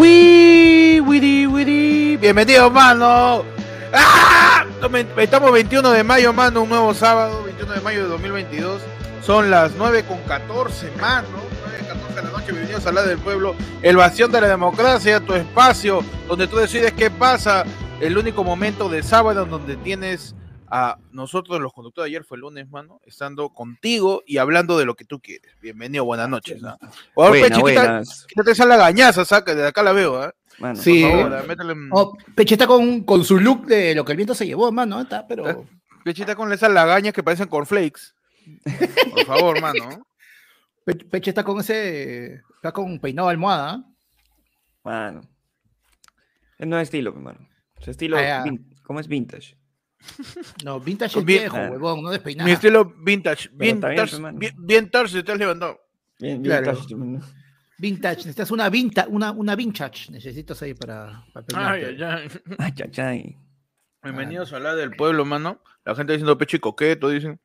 Wii, wiri, wiri. Bienvenido, mano. ¡Ah! Estamos 21 de mayo, mano, un nuevo sábado, 21 de mayo de 2022. Son las 9 con 14, mano. 9 con 14 de la noche, bienvenidos a la del pueblo. El vacío de la democracia, tu espacio, donde tú decides qué pasa. El único momento de sábado donde tienes a nosotros, los conductores de ayer fue el lunes, mano, estando contigo y hablando de lo que tú quieres. Bienvenido, buenas noches. ¿no? Buena, Peche, buenas. Quítate esa lagañaza, saca, de acá la veo, ¿eh? sí, favor, métele... oh, Peche está con, con, su look de lo que el viento se llevó, mano, está, pero... Peche está con esas lagañas que parecen cornflakes. Por favor, mano. Peche está con ese, está con peinado de almohada. Mano. No es estilo, hermano. Su estilo, ah, ¿cómo es vintage? No, vintage es viejo, huevón, no despeinado. Mi estilo vintage. Vintage, bien, vintage, te has levantado. Bien, vintage. Vintage, necesitas una, vinta, una, una vintage. Necesitas ahí para, para Ay, ay, ay. Bienvenidos a la del pueblo, mano. La gente diciendo pecho y coqueto, dicen.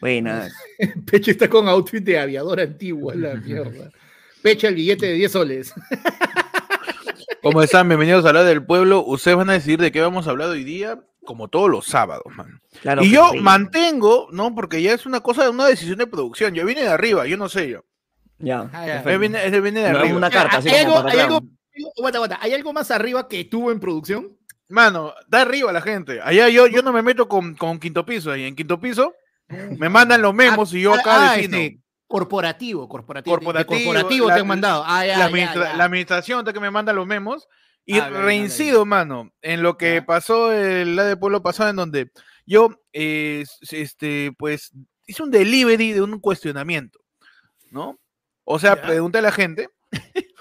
Buenas. Pecho está con outfit de aviador antiguo, la mierda. Pecho el billete de 10 soles. ¿Cómo están? Bienvenidos a la del pueblo. Ustedes van a decir de qué vamos a hablar hoy día como todos los sábados, man. y yo mantengo, ¿no? Porque ya es una cosa, una decisión de producción. Yo vine de arriba, yo no sé yo. Ya. Ah, viene, de arriba. una carta, ¿Hay, algo, hay, algo, ¿Hay algo más arriba que tuvo en producción? Mano, da arriba la gente. Allá yo, yo no me meto con, con quinto piso. Ahí en quinto piso me mandan los memos y yo ah, acá ah, este, corporativo, corporativo. Corporativo, corporativo te han mandado. la, la, administración te que me manda los memos y reincido, mano, en lo que pasó el la de pueblo pasado, en donde yo, eh, este, pues, hice un delivery de un cuestionamiento, ¿no? O sea, pregunté a la gente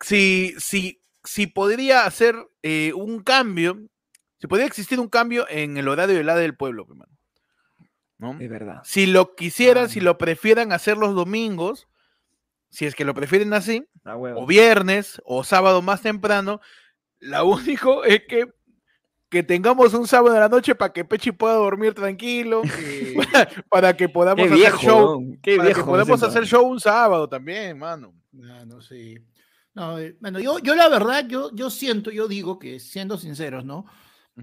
si, si, si podría hacer eh, un cambio, si podría existir un cambio en el horario del la del pueblo, hermano. ¿no? Es verdad. Si lo quisieran, si lo prefieran hacer los domingos, si es que lo prefieren así, o viernes o sábado más temprano, lo único es que que tengamos un sábado de la noche para que Pechi pueda dormir tranquilo, para, que podamos hacer show, para que podamos hacer show un sábado también, mano. No, no sé. No, eh, bueno, yo, yo la verdad, yo, yo siento, yo digo que siendo sinceros, ¿no?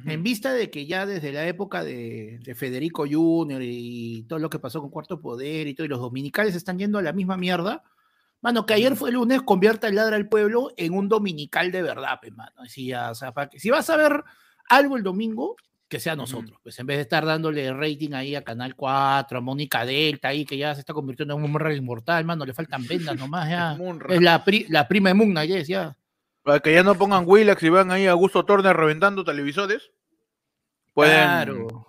En vista de que ya desde la época de, de, Federico Junior y todo lo que pasó con Cuarto Poder y todo, y los dominicales están yendo a la misma mierda, Mano, que ayer fue el lunes, convierta el ladra al pueblo en un dominical de verdad, pues, mano. Si, o sea, si vas a ver algo el domingo, que sea nosotros, pues en vez de estar dándole rating ahí a Canal 4, a Mónica Delta, ahí que ya se está convirtiendo en un Munra inmortal, mano, le faltan vendas nomás, ya. es la, la prima de Mugna, yes, ya. Para que ya no pongan Willax y van ahí a Gusto Turner reventando televisores. Pueden... Claro.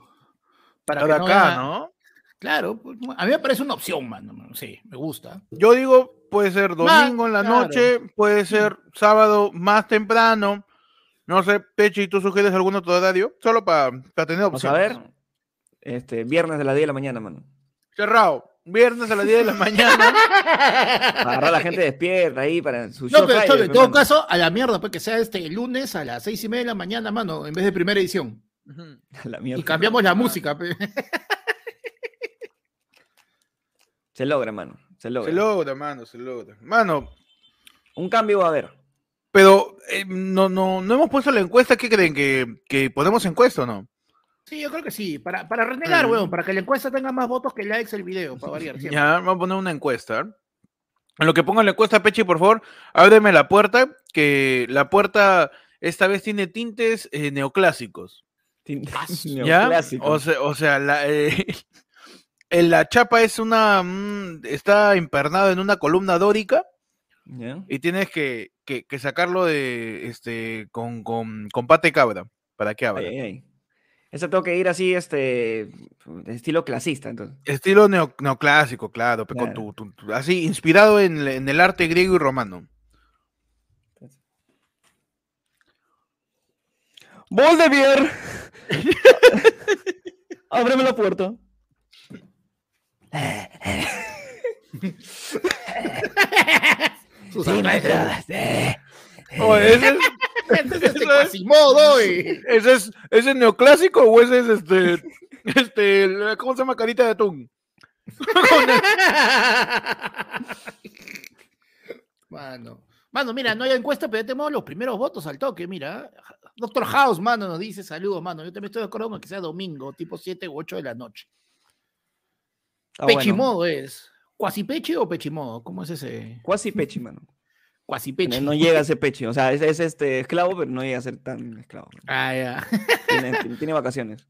Para acá, ¿no? Claro, pues, a mí me parece una opción, mano. Sí, me gusta. Yo digo, puede ser domingo en la noche, puede ser sábado más temprano. No sé, Pechi, ¿tú sugieres algún otro horario? Solo para, tener opción. Vamos a ver. Este, viernes de las 10 de la mañana, mano. Cerrado. Viernes a las 10 de la mañana. para agarrar a la gente despierta ahí para su No, pero en todo caso, a la mierda, pues que sea este lunes a las 6 y media de la mañana, mano, en vez de primera edición. y cambiamos la música. Se logra, mano. Se logra. Se logra, mano, se logra. Mano. Un cambio va a haber. Pero eh, no, no, no hemos puesto la encuesta. ¿Qué creen? ¿Que, que ponemos encuesta o no? Sí, yo creo que sí. Para, para renegar, weón, para que la encuesta tenga más votos que likes el video, para variar. Ya, vamos a poner una encuesta. En lo que pongan la encuesta, Pechi, por favor, ábreme la puerta, que la puerta esta vez tiene tintes eh, neoclásicos. Tintes neoclásicos. O sea, o sea la, eh, la chapa es una. Mm, está impernado en una columna dórica. Y tienes que, sacarlo de este con, con, con pate cabra para que abra. Eso tengo que ir así, este, estilo clasista, entonces. Estilo neoclásico, claro, así, inspirado en, en, el arte griego y romano. ¡Boldevier! Ábreme la puerta. Sí, maestro. Oh, ese es, ese es, ¿Ese es neoclásico o ese es este, este, ¿cómo se llama? Carita de atún. Bueno, Mano, mira, no hay encuesta, pero ya tenemos los primeros votos al toque, mira. Doctor House, mano, nos dice saludos, mano. Yo también estoy de acuerdo con que sea domingo, tipo 7 u 8 de la noche. Ah, Pechimodo es. ¿Cuasi peche o pechimodo? ¿Cómo es ese? Cuasi peche, mano. Cuasi peche. No, llega a ser peche. O sea, es, este esclavo, pero no llega a ser tan esclavo. Ah, ya. Tiene, vacaciones.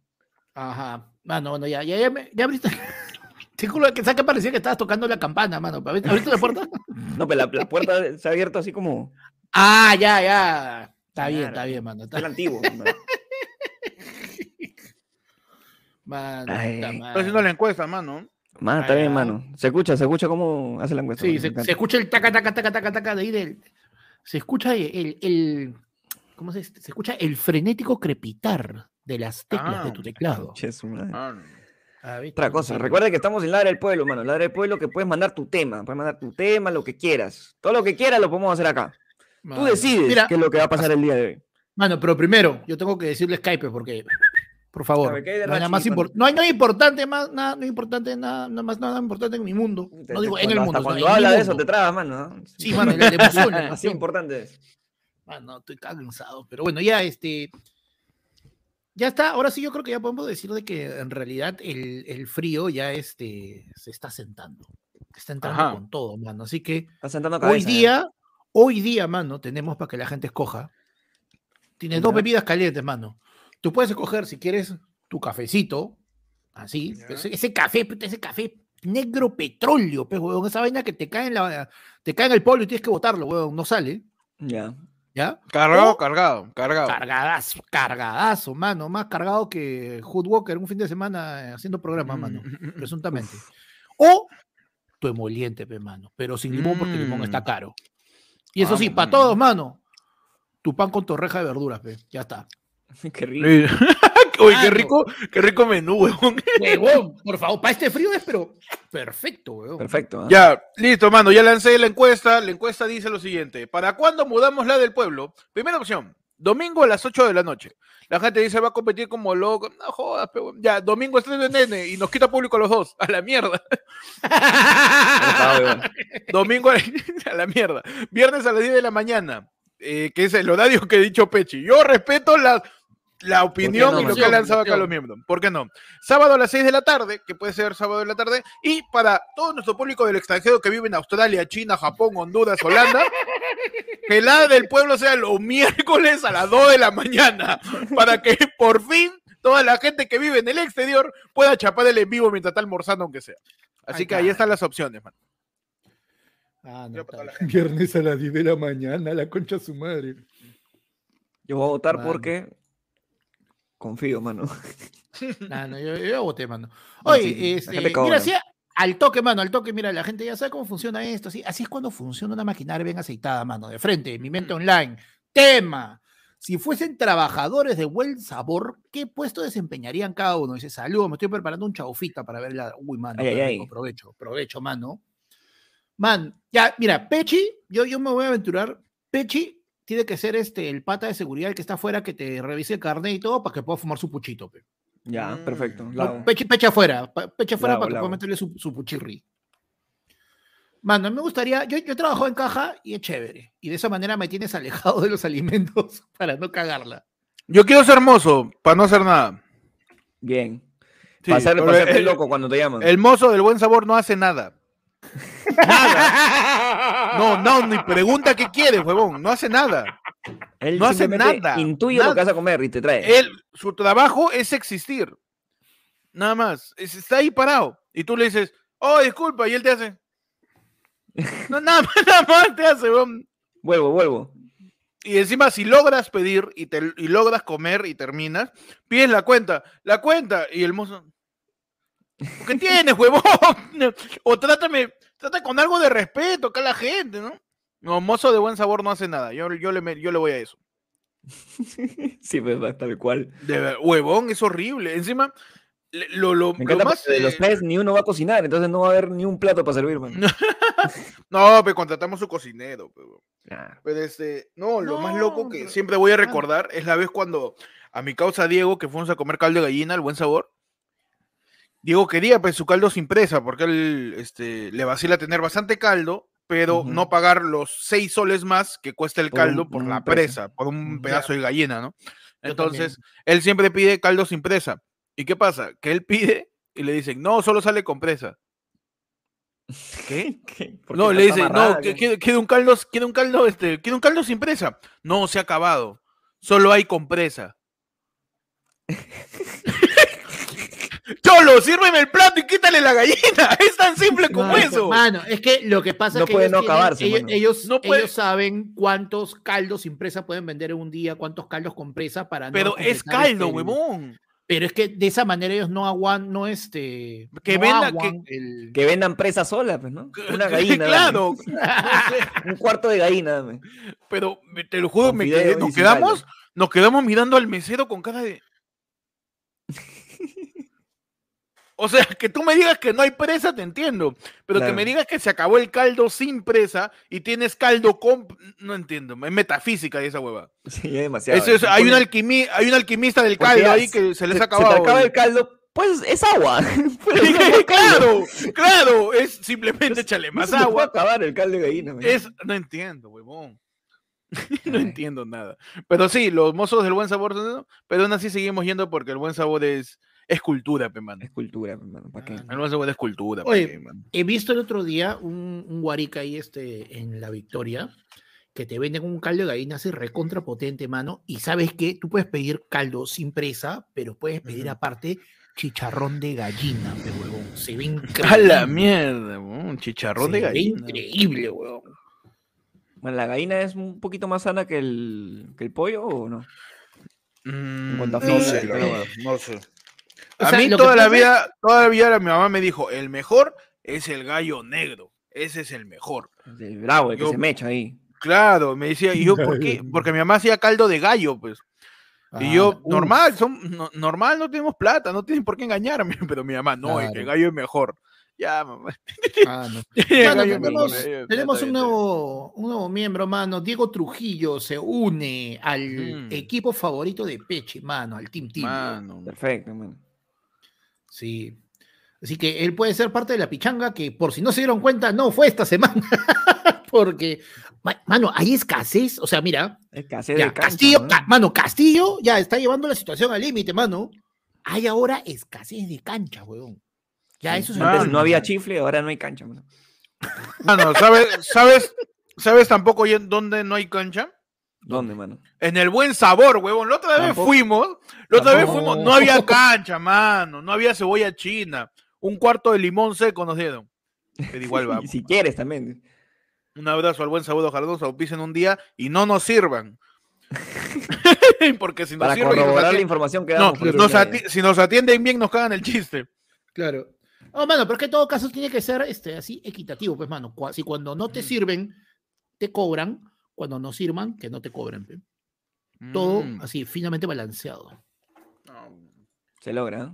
Ajá. Mano, bueno, ya, ya, ya, ya abriste. Te juro que que parecía que estabas tocando la campana, mano. ¿Abriste la puerta? No, pero la, puerta se ha abierto así como. Ah, ya, ya. Está bien, está bien, mano. Está... el antiguo. Mano, Estoy haciendo la encuesta, mano. Mano, está bien, mano. Se escucha, se escucha cómo hace la encuesta. Sí, se, escucha el taca, taca, taca, taca, taca de ahí del. Se escucha el, el, ¿cómo se, se escucha el frenético crepitar de las teclas de tu ah. teclado. Ah, Otra cosa, recuerda que estamos en la área del pueblo, mano. En la área del pueblo que puedes mandar tu tema, puedes mandar tu tema, lo que quieras. Todo lo que quieras lo podemos hacer acá. Tú decides qué es lo que va a pasar el día de hoy. Mano, pero primero, yo tengo que decirle Skype porque, por favor, no hay, nada más no hay nada importante, más, nada, no importante, nada, nada más nada importante en mi mundo. No digo en el mundo. Cuando habla de eso te trabas, mano. Sí, mano, la emoción. Así importante es. Mano, estoy cansado, pero bueno, ya este ya está, ahora sí yo creo que ya podemos decir de que en realidad el, frío ya este, se está sentando. Está entrando con todo, mano. Así que hoy día, hoy día, mano, tenemos para que la gente escoja. Tienes dos bebidas calientes, mano. Tú puedes escoger si quieres tu cafecito, así, ese, café, ese café negro petróleo, pues, esa vaina que te cae en la, te cae en el polvo y tienes que botarlo, weón, no sale. Ya. ¿Ya? Cargado, cargado, cargado. Cargadazo, cargadazo, mano. Más cargado que Hood Walker un fin de semana haciendo programa, mano. Mm. Presuntamente. O tu emoliente, pe, mano. Pero sin limón porque el limón está mm. caro. Y eso sí, para todos, mano. Tu pan con torreja de verduras, pe. Ya está. Qué rico. Uy, qué rico, qué rico menú, huevón. Huevón, por favor, para este frío es, pero perfecto, huevón. Perfecto. ¿eh? Ya, listo, mano, ya lancé la encuesta. La encuesta dice lo siguiente: ¿Para cuándo mudamos la del pueblo? Primera opción, domingo a las 8 de la noche. La gente dice va a competir como loco. No jodas, pero ya, domingo estreno de nene y nos quita público a los dos. A la mierda. domingo a la mierda. Viernes a las 10 de la mañana. Eh, que es el horario que he dicho Pechi. Yo respeto las la opinión y lo que ha lanzado acá los miembros. ¿Por qué no? Sábado a las 6 de la tarde, que puede ser sábado de la tarde, y para todo nuestro público del extranjero que vive en Australia, China, Japón, Honduras, Holanda, que la del pueblo sea los miércoles a las 2 de la mañana, para que por fin toda la gente que vive en el exterior pueda chapar el en vivo mientras está almorzando, aunque sea. Así que ahí están las opciones, man. Ah, Viernes a las 10 de la mañana, la concha su madre. Yo voy a votar porque Confío, mano. No, no, yo, yo voté, mano. Oye, este, mira, así, al toque, mano, al toque, mira, la gente ya sabe cómo funciona esto. Así, así es cuando funciona una maquinaria bien aceitada, mano, de frente, mi mente mm. online. Tema. Si fuesen trabajadores de buen sabor, ¿qué puesto desempeñarían cada uno? Dice, saludos, me estoy preparando un chaufita para ver la. Uy, mano, aprovecho, aprovecho, mano. Man, ya, mira, Pechi, yo, yo me voy a aventurar. Pechi tiene que ser este, el pata de seguridad el que está afuera que te revise el carnet y todo para que pueda fumar su puchito. Ya, mm. perfecto. peche, afuera, peche afuera para que pueda meterle su, su puchirri. Mano, me gustaría, yo, yo trabajo en caja y es chévere. Y de esa manera me tienes alejado de los alimentos para no cagarla. Yo quiero ser mozo, para no hacer nada. Bien. pasar, el, loco cuando te llaman. El mozo del buen sabor no hace nada. Nada. No, no, ni pregunta qué quiere, huevón. No hace nada. Él no hace nada. Intuye lo que vas a comer y te trae. Él, su trabajo es existir. Nada más. Está ahí parado. Y tú le dices, oh, disculpa, y él te hace. No, nada más, nada más te hace, huevón. Vuelvo, vuelvo. Y encima, si logras pedir y, te, y logras comer y terminas, pides la cuenta. La cuenta. Y el mozo. ¿Qué tienes, huevón? O trátame, trata con algo de respeto acá a la gente, ¿no? No, mozo de buen sabor no hace nada. Yo, yo, le, yo le voy a eso. sí, pues tal cual. De, huevón, es horrible. Encima, lo, lo, Me más, de los tres ni uno va a cocinar, entonces no va a haber ni un plato para servir, man. no, pero contratamos su cocinero. Pero, pero este, no, lo más loco que siempre voy a recordar es la vez cuando a mi causa Diego, que fuimos a comer caldo de gallina, el buen sabor, Diego quería pues su caldo sin presa, porque él este, le vacila tener bastante caldo, pero no pagar los seis soles más que cuesta el caldo por, la presa, por un pedazo de gallina, ¿no? Entonces, él siempre pide caldo sin presa. ¿Y qué pasa? Que él pide y le dicen, no, solo sale con presa. ¿Qué? No, le dicen, no, quiere, un caldo, quiere un caldo, este, quiere un caldo sin presa. No, se ha acabado. Solo hay con presa. Cholo, sírveme el plato y quítale la gallina. Es tan simple como eso. Mano, es que lo que pasa es que ellos, no acabarse, ellos, no ellos, saben cuántos caldos sin presa pueden vender en un día, cuántos caldos con presa para Pero es caldo, este, huevón. Pero es que de esa manera ellos no aguantan, no este. Que, vendan, que, vendan presa sola, pues, ¿no? Una gallina. claro. un cuarto de gallina. Pero te lo juro, me nos quedamos, nos quedamos mirando al mesero con cara de. O sea, que tú me digas que no hay presa, te entiendo. Pero que me digas que se acabó el caldo sin presa y tienes caldo con. No entiendo. Es metafísica esa hueva. Sí, es demasiado. hay, un hay un alquimista del caldo ahí que se les ha acabado. Se te acaba el caldo, pues es agua. claro, claro. Es simplemente échale más agua. Puede acabar el caldo de gallina. Es, no entiendo, huevón. no entiendo nada. Pero sí, los mozos del buen sabor, pero aún así seguimos yendo porque el buen sabor es es cultura, pe, mano. Es cultura, pe, mano. ¿Para qué? Ah, no es cultura. Oye, he visto el otro día un, un guarica ahí este, en La Victoria que te venden un caldo de gallina así recontra potente, mano. Y sabes que tú puedes pedir caldo sin presa, pero puedes pedir aparte chicharrón de gallina, pe, huevón. Se ve increíble. A la mierda, un chicharrón de gallina. increíble, huevón. Bueno, ¿la gallina es un poquito más sana que el, que el pollo o no? Mm, no, sé, no sé a mí toda la vida, toda la vida mi mamá me dijo, el mejor es el gallo negro, ese es el mejor. El bravo, el que se mecha ahí. Claro, me decía, ¿y yo por qué? Porque mi mamá hacía caldo de gallo, pues. y yo, ah, normal, son, normal, no tenemos plata, no tienen por qué engañarme, pero mi mamá, no, el gallo es mejor. Ya, mamá. Ah, tenemos, un, nuevo, un nuevo miembro, mano. Diego Trujillo se une al equipo favorito de Peche, mano, al Team Team. Mano. Perfecto, mano. Sí. Así que él puede ser parte de la pichanga que, por si no se dieron cuenta, no fue esta semana. Porque, mano, hay escasez. O sea, mira. Escasez de Castillo, mano, Castillo ya está llevando la situación al límite, mano. Hay ahora escasez de cancha, weón. Ya, eso es no había chifle, ahora no hay cancha, mano. Mano, ¿sabes, sabes, ¿sabes tampoco dónde no hay cancha? ¿Dónde, mano? En el buen sabor, huevón. La otra vez fuimos, la otra vez fuimos, no había cancha, mano, no había cebolla china. Un cuarto de limón seco nos dieron. Pero igual vamos. si quieres también. Un abrazo al buen sabor, ojalá nos auspicen un día y no nos sirvan. Porque si nos Para sirven, corroborar la información que damos. No, si nos atienden bien, nos cagan el chiste. Claro. No, mano, pero es que en todo caso tiene que ser este, así equitativo, pues, mano. Si cuando no te sirven, te cobran, cuando no sirvan, que no te cobren. Todo mm. así, finamente balanceado. Se logra. ¿eh?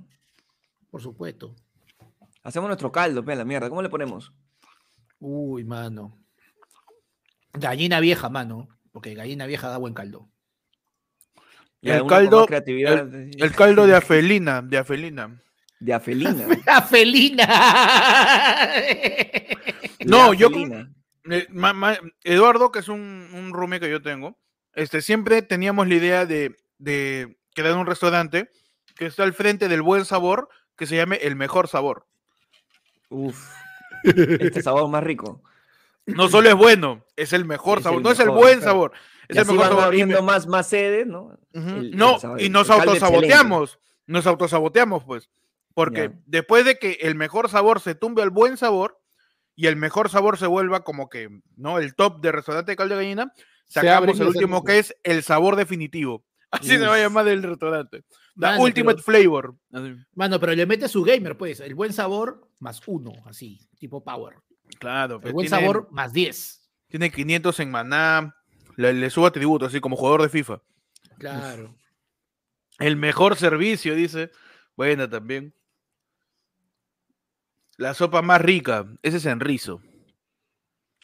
Por supuesto. Hacemos nuestro caldo, pe, la mierda. ¿Cómo le ponemos? Uy, mano. Gallina vieja, mano. Porque gallina vieja da buen caldo. el caldo, el, caldo de afelina, de afelina. De afelina. afelina. no, yo eh, Eduardo, que es un, un que yo tengo, este, siempre teníamos la idea de, de crear un restaurante que está al frente del buen sabor, que se llame el mejor sabor. Uf, este sabor más rico. No solo es bueno, es el mejor sabor, no es el buen sabor, es el mejor sabor. abriendo más, más sedes, ¿no? no, y nos autosaboteamos, nos autosaboteamos, pues, porque después de que el mejor sabor se tumbe al buen sabor, y el mejor sabor se vuelva como que, ¿no? El top de restaurante de caldo de gallina, sacamos el último que es el sabor definitivo. Así se va a llamar el restaurante. The Ultimate Flavor. Mano, pero le mete su gamer, pues. El buen sabor más uno, así, tipo power. Claro. El pues, buen sabor más diez. Tiene 500 en maná. Le, le subo atributo, así como jugador de FIFA. Claro. El mejor servicio, dice. Buena también. La sopa más rica, ese es en rizo.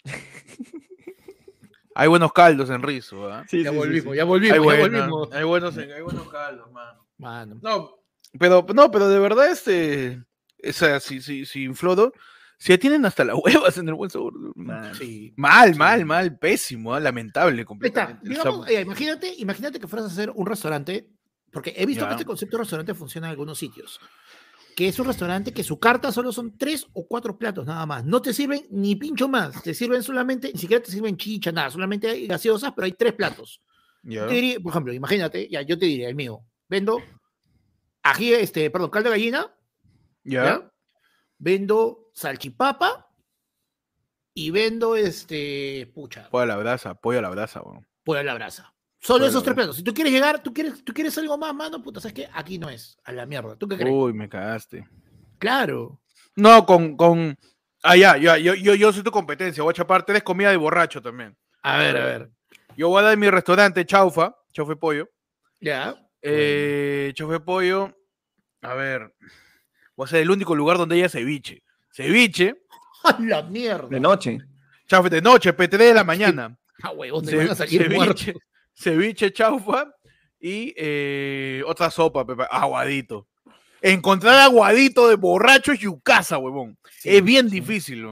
hay buenos caldos en rizo, ¿ah? ya, volvimos, ya volvimos, hay ya volvimos. Hay buenos, hay buenos caldos, mano. No, pero, no, pero de verdad, este, esa, si, si, si Inflodo, Se tienen hasta las huevas en el buen sabor. Mal, mal, mal, pésimo, ¿ah? lamentable completamente. Eh, imagínate, imagínate que fueras a hacer un restaurante, porque he visto que este concepto de restaurante funciona en algunos sitios. Que es un restaurante que su carta solo son tres o cuatro platos nada más. No te sirven ni pincho más. Te sirven solamente, ni siquiera te sirven chicha, nada. Solamente hay gaseosas, pero hay tres platos. por ejemplo, imagínate, ya, yo te diría el mío. Vendo ají, este, perdón, caldo de gallina. ¿ya? vendo salchipapa y vendo este, pucha. Pollo a la brasa, pollo a la brasa, bueno. Pollo a la brasa. Solo esos tres platos. Si tú quieres llegar, tú quieres, tú quieres algo más, mano, puta, ¿sabes qué? Aquí no es, a la mierda. ¿Tú qué crees? Uy, me cagaste. Claro. No, con, con... Ah, ya, ya, yo, yo, yo soy tu competencia. Voy a chapar tres comidas de borracho también. A ver, a ver. Yo voy a dar mi restaurante Chaufa, Chaufa Pollo. Ya. Eh, Chaufa Pollo. A ver. Voy a ser el único lugar donde haya ceviche. Ceviche. ¡A la mierda! De noche. Chaufa de noche, PT de la mañana. Ah, huevón, van a salir ceviche, ceviche, chaufa y eh, otra sopa, pepa, aguadito. Encontrar aguadito de borracho es yucasa, huevón. es bien difícil,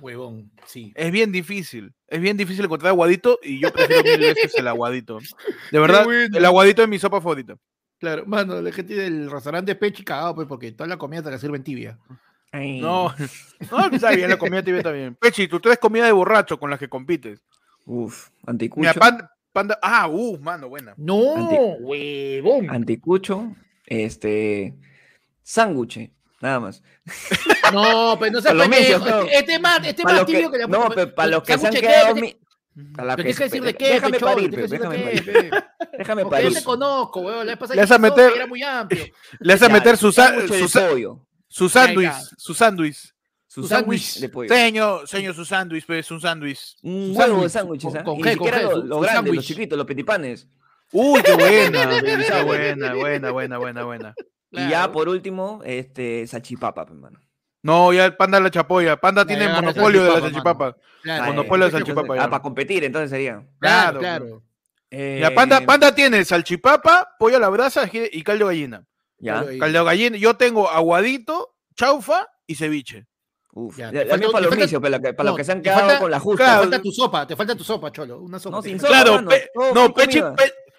huevón. sí. Es bien difícil. Es bien difícil encontrar aguadito y yo prefiero mil veces el aguadito. De verdad, el aguadito es mi sopa favorita. Claro, mano, la gente del restaurante Pechi cagado, pues, porque toda la comida te la sirven tibia. No, no, está bien, la comida tibia también. Pechi, tú traes comida de borracho con las que compites. Uf, anticucho. Panda, ah, uf, mano, buena. No, huevón. Anticucho, este, sándwich, nada más. No, pues no se puede. Este más, este más tibio que, le No, pero para los que se han quedado. A la que, decir de qué, déjame parir, déjame parir. Déjame parir. Yo te conozco, weón. Le vas a meter, era muy amplio. Le vas a meter su, su, su sándwich, su sándwich. Su sándwich de pollo. Señor, señor, su sándwich, pues, un sándwich. Un huevo de sándwiches, ¿eh? Con, los grandes, los chiquitos, los petipanes. Uy, qué buena, qué buena, buena, buena, buena, buena. Y ya por último, este, salchipapa, hermano. No, ya el Panda la chapoya. Panda tiene monopolio de la salchipapa. Monopolio de la salchipapa. Ah, para competir, entonces sería. Claro, claro. Eh, Panda, Panda tiene salchipapa, pollo a la brasa y caldo gallina. Ya. Caldo gallina. Yo tengo aguadito, chaufa y ceviche. Uf, ya, falta, para los inicios, para, para los que se han quedado con la justa. Te falta tu sopa, te falta tu sopa, Cholo. Una sopa. No, sin sopa, claro, no, Pechi,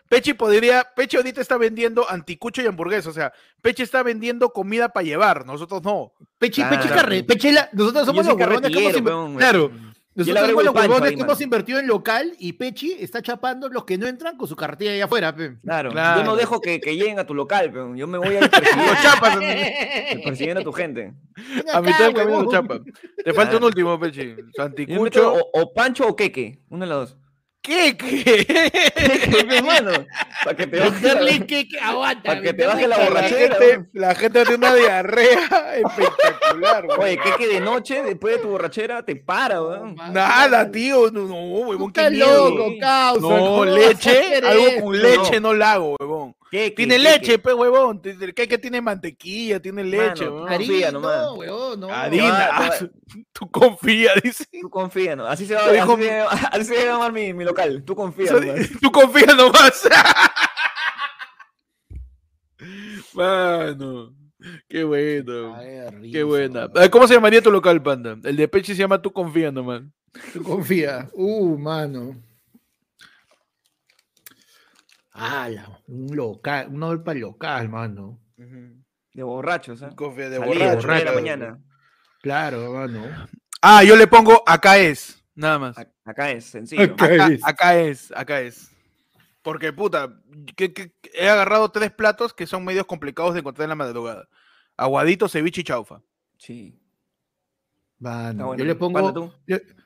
Pechi podría, Pechi ahorita está vendiendo anticucho y hamburguesa, o sea, Pechi está vendiendo comida para llevar, nosotros no. Pechi, Pechi Carre, Pechi, nosotros somos los huevones que hemos, claro. Nosotros somos los huevones que hemos invertido en local y Pechi está chapando los que no entran con su carretilla ahí afuera. Claro, yo no dejo que, que, lleguen a tu local, pero yo me voy a ir persiguiendo, chapas, persiguiendo a tu gente. a mitad del camino chapa. Te falta un último, Pechi. Anticucho. O, o Pancho o Queque, uno de los dos. ¿Qué? ¿Qué? hermano? Para que te baje, ¿Qué, aguanta, para que te baje la borrachera. La gente, tiene una diarrea espectacular, güey. Oye, ¿qué que de noche, después de tu borrachera, te para, güey? Nada, tío. No, no, huevón, qué miedo. loco, causa. No, leche, algo con leche no, la hago, huevón. ¿Qué, tiene leche, pe, huevón. ¿Qué que tiene mantequilla, tiene leche, Mano, Confía nomás. No, huevón, no. Harina, ah, tú confía, dice. Tú confía, ¿no? Así se va, así, así se va a llamar mi, mi local. Tú confía nomás. Tú confía nomás. Mano. Qué bueno. Qué buena. ¿Cómo se llamaría tu local, panda? El de Peche se llama Tú confía nomás. Tú confía. Uh, mano. Ah, un local, un olpa local, mano. De borrachos, ¿eh? Confía de borrachos. de la mañana. Claro, mano. Ah, yo le pongo acá es, nada más. Acá es, sencillo. Acá, es. acá es, Porque, puta, he agarrado tres platos que son medios complicados de encontrar en la madrugada. Aguadito, ceviche y chaufa. Sí. Mano, yo le pongo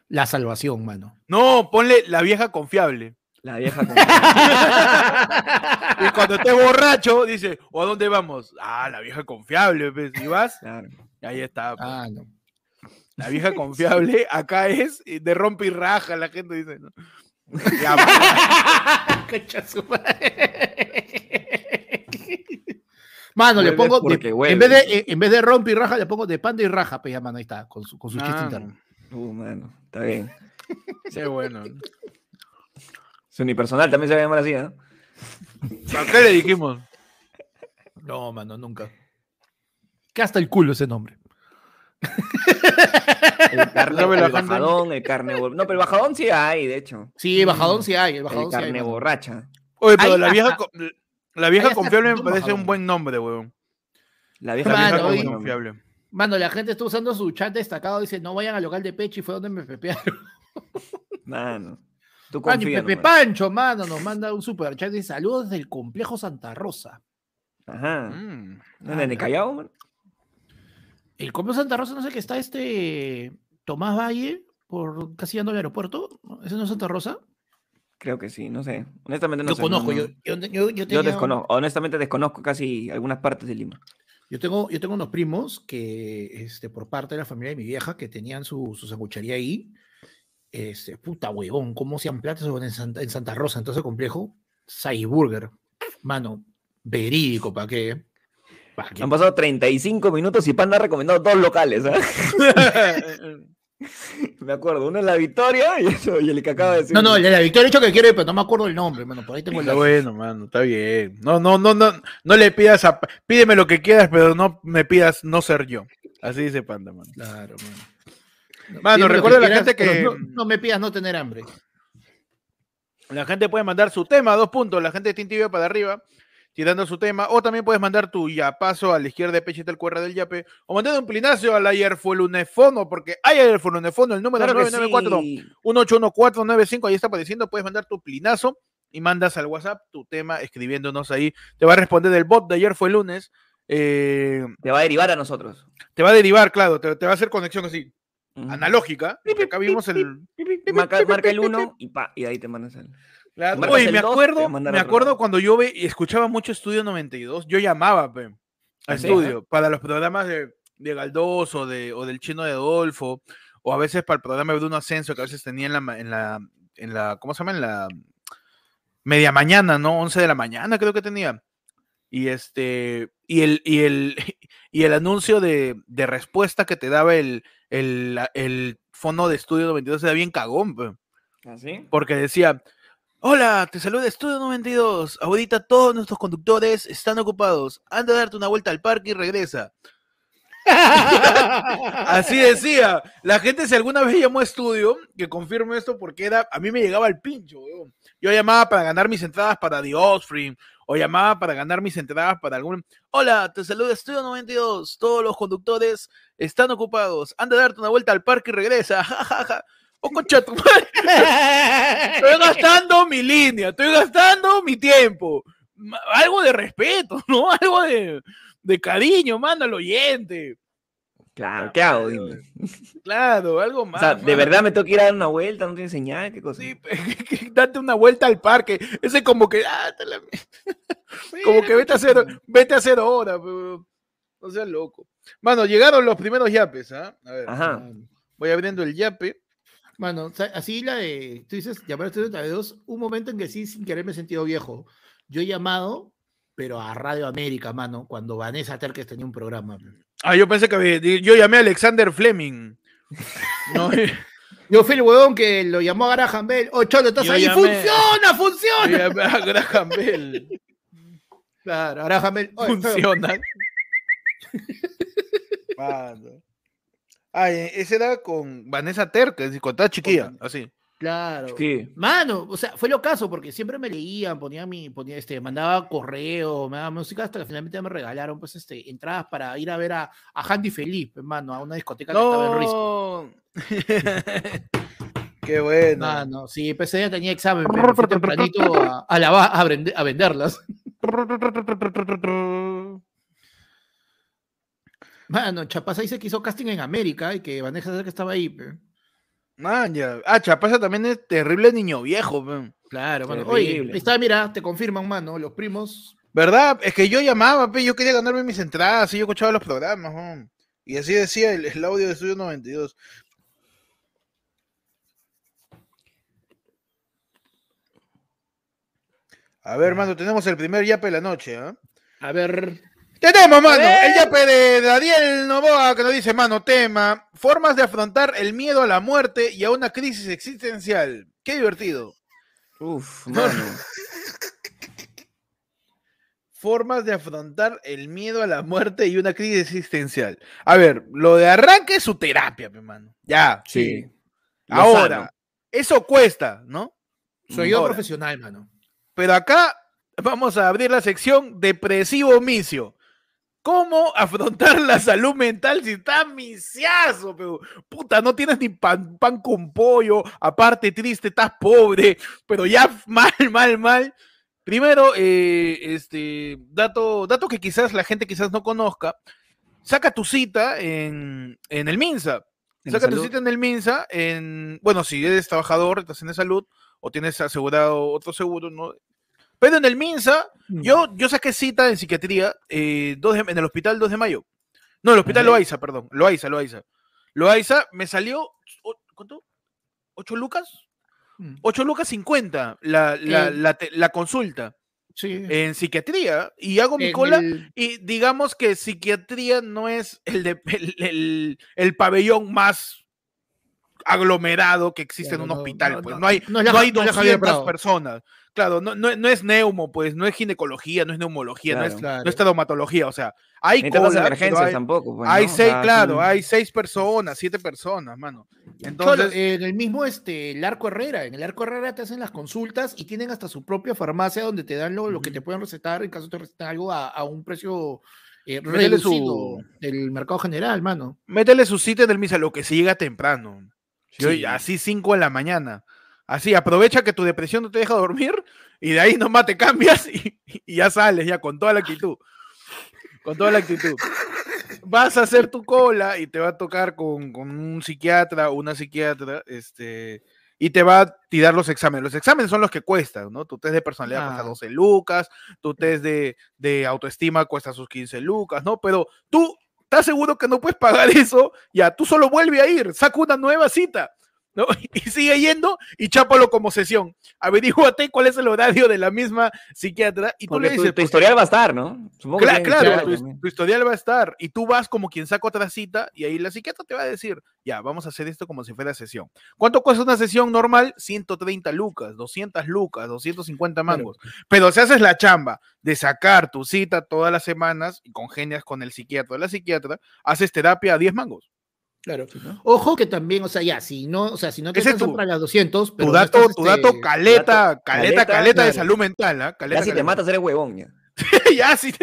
la salvación, mano. No, ponle la vieja confiable. La vieja y cuando estés borracho, dice, ¿o a dónde vamos? Ah, la vieja confiable, ¿ves? ¿Y vas? Ahí está. Pues. Ah, no. La vieja confiable, acá es de rompe y raja, la gente dice, ¿no? Mano, le pongo, en, vez de, en vez de rompe y raja, le pongo de panda y raja, pues ya, mano, ahí está, con su, con su chiste interno. Uh, mano, está bien. Sí, bueno. Su unipersonal también se va a llamar así, ¿eh? ¿A qué le dijimos? No, mano, nunca. Que hasta el culo ese nombre. El, carne, el bajadón, el carne. No, pero el bajadón sí hay, de hecho. Sí, bajadón sí hay. El, bajadón carne borracha. Oye, pero la vieja, la vieja confiable me parece un buen nombre, weón. La vieja, confiable. Mano, la gente está usando su chat destacado. Dice, no vayan al local de Pechi, fue donde me pepearon. Mano. Tú mano, Pepe Pancho, mano, nos manda un super chat de saludos del complejo Santa Rosa. Ajá. Mm, ¿En el Callao, man? El complejo Santa Rosa, no sé qué está este Tomás Valle, por casi yendo al aeropuerto. ¿Ese no es Santa Rosa? Creo que sí, no sé. Honestamente no yo sé. Conozco, Yo, yo, yo, desconozco, honestamente desconozco casi algunas partes de Lima. Yo tengo, yo tengo unos primos que, este, por parte de la familia de mi vieja, que tenían su, su sanguchería ahí. Este, puta huevón, ¿cómo se han platos en Santa, en Santa Rosa, entonces complejo? Burger. Mano, verídico, ¿para qué? Han pasado 35 minutos y Panda ha recomendado dos locales. ¿eh? me acuerdo, uno es la Victoria y, eso, y el que acaba de decir. No, no, el de la Victoria he dicho que quiere, pero no me acuerdo el nombre, mano. Por ahí tengo el bueno, mano, está bien. No, no, no, no, no le pidas a. Pídeme lo que quieras, pero no me pidas no ser yo. Así dice Panda, mano. Claro, mano. Mano, recuerda a la gente que. No, me pidas no tener hambre. La gente puede mandar su tema, dos puntos. La gente de Tintivio para arriba tirando su tema, o también puedes mandar tu yapazo a la izquierda de Pechita el QR del Yape, o mandar un plinazo al Ayerfolunefono, porque hay Ayerfolunefono, el número claro 994-181495, ahí está apareciendo, puedes mandar tu plinazo y mandas al WhatsApp tu tema escribiéndonos ahí, te va a responder el bot de ayer fue lunes. Eh, te va a derivar a nosotros. Te va a derivar, claro, te, va a hacer conexión así, analógica, acá vimos el... Marca, el 1 y, pa, y ahí te mandas el... Oye, me acuerdo, me acuerdo cuando yo ve, escuchaba mucho Estudio 92, yo llamaba pe, a Estudio para los programas de, de Galdós o, de, o del Chino de Adolfo, o a veces para el programa de un Ascenso que a veces tenía en la, en la, en la, ¿cómo se llama? En la media mañana, ¿no? 11 de la mañana creo que tenía. Y este, y el, y el, y el anuncio de, de respuesta que te daba el, el, el fondo de Estudio 92 era bien cagón. ¿Ah, Porque decía, Hola, te saluda Estudio 92. Ahorita todos nuestros conductores están ocupados. Anda a darte una vuelta al parque y regresa. Así decía. La gente si alguna vez llamó a estudio, que confirmo esto porque era, a mí me llegaba el pincho. Yo llamaba para ganar mis entradas para The Offspring o llamaba para ganar mis entradas para algún... Hola, te saluda Estudio 92. Todos los conductores están ocupados. Anda a darte una vuelta al parque y regresa. Oh, concha tu madre. Estoy gastando mi línea, estoy gastando mi tiempo. Algo de respeto, ¿no? Algo de, de cariño, manda al oyente. Claro, ¿qué hago? Dime. Claro, algo más. O sea, de verdad me tengo que ir a dar una vuelta, no tiene señal, qué cosa. Sí, date una vuelta al parque. Ese como que, ah, como que vete a hacer, vete a hacer hora, pero no seas loco. Mano, llegaron los primeros yapes, ¿ah? A ver, Ajá. voy abriendo el yape. Mano, así la de, tú dices, llamar a dos, un momento en que sí, sin querer me he sentido viejo. Yo he llamado, pero a Radio América, mano, cuando Vanessa Terques tenía un programa. Ah, yo pensé que yo llamé a Alexander Fleming. no, eh. yo fui el huevón que lo llamó a Graham Bell. Oh, Cholo, estás ahí. ¡Funciona, funciona! Yo llamé a Graham Bell. Claro, Graham Bell. funciona. Ah, ese era con Vanessa Terca, con toda chiquilla, así. Claro. Mano, o sea, fue lo caso, porque siempre me leían, ponía mi, ponía este, mandaba correo, me daba música, hasta que finalmente me regalaron, pues, este, entradas para ir a ver a, a Handy Felipe, hermano, a una discoteca que estaba en. Qué bueno. Mano, sí, pues ella tenía examen, pero fui tempranito a, a, la, a, a venderlas. Mano, Chapasa dice que hizo casting en América y que Vanessa que estaba ahí. Man, ya. Ah, Chapasa también es terrible niño viejo. Claro, mano. Oye, está, mira, te confirman, mano, los primos. ¿Verdad? Es que yo llamaba, pe, yo quería ganarme mis entradas y yo escuchaba los programas. Man. Y así decía el, el audio de Estudio 92. A ver, mano, tenemos el primer yape de la noche, ¿ah? A ver. Tenemos, mano, el yape de Daniel Novoa que nos dice, mano, tema, formas de afrontar el miedo a la muerte y a una crisis existencial. Qué divertido. Uf, mano. formas de afrontar el miedo a la muerte y una crisis existencial. A ver, lo de arranque es su terapia, mi hermano. Ya. Sí. Ahora, eso cuesta, ¿no? Soy yo profesional, mano. Pero acá vamos a abrir la sección depresivo micio. ¿Cómo afrontar la salud mental si estás misiazo? Pero, puta, no tienes ni pan, pan con pollo, aparte triste, estás pobre, pero ya mal, mal, mal. Primero, eh, este, dato, dato que quizás la gente quizás no conozca, saca tu cita en, el MINSA. Saca tu cita en el MINSA, en, bueno, si eres trabajador, estás en de salud, o tienes asegurado otro seguro, ¿no? Pero en el MINSA, mm. yo, yo saqué cita en psiquiatría eh, en el hospital 2 de mayo. No, el hospital Loaiza, perdón. Loaiza, Loaiza. Loaiza me salió, ¿cuánto? ¿8 lucas? 8 mm. lucas 50 la, la, la, consulta. Sí. En psiquiatría. Y hago mi cola. Y digamos que psiquiatría no es el, de, el, el pabellón más aglomerado que existe en un hospital, pues no, hay, no, hay 200 personas. Claro, no, no, es neumo, pues, no es ginecología, no es neumología, no, es, no es traumatología, o sea, hay cosas. emergencias tampoco. Pues, hay seis, claro, hay seis personas, siete personas, mano. Entonces, en el mismo este, el Arco Herrera, en el Arco Herrera te hacen las consultas y tienen hasta su propia farmacia donde te dan lo, lo que te pueden recetar en caso te recetan algo a, a un precio eh, reducido su... del mercado general, mano. Métele su sitio en el misa, lo que llega temprano. así 5 de la mañana. Así, aprovecha que tu depresión no te deja dormir y de ahí nomás te cambias y, ya sales, ya con toda la actitud. Con toda la actitud. Vas a hacer tu cola y te va a tocar con, un psiquiatra o una psiquiatra, este, y te va a tirar los exámenes. Los exámenes son los que cuestan, ¿no? Tu test de personalidad cuesta 12 lucas, tu test de, de autoestima cuesta sus 15 lucas, ¿no? Pero tú estás seguro que no puedes pagar eso, ya, tú solo vuelve a ir, saca una nueva cita. ¿No? Y sigue yendo y chápalo como sesión. Averíguate cuál es el horario de la misma psiquiatra y tú le dices. Tu, historial va a estar, ¿no? claro, claro tu, historial va a estar. Y tú vas como quien saca otra cita y ahí la psiquiatra te va a decir, ya, vamos a hacer esto como si fuera sesión. ¿Cuánto cuesta una sesión normal? 130 lucas, 200 lucas, 250 mangos. Pero si haces la chamba de sacar tu cita todas las semanas y congenias con el psiquiatra o la psiquiatra, haces terapia a 10 mangos. Claro. Ojo que también, o sea, ya, si no, o sea, si no te alcanza para las 200, pero tu dato, tu dato este, caleta, caleta, caleta, de salud mental, ¿ah? Caleta, ya si te matas eres huevón, ya. ya, sí.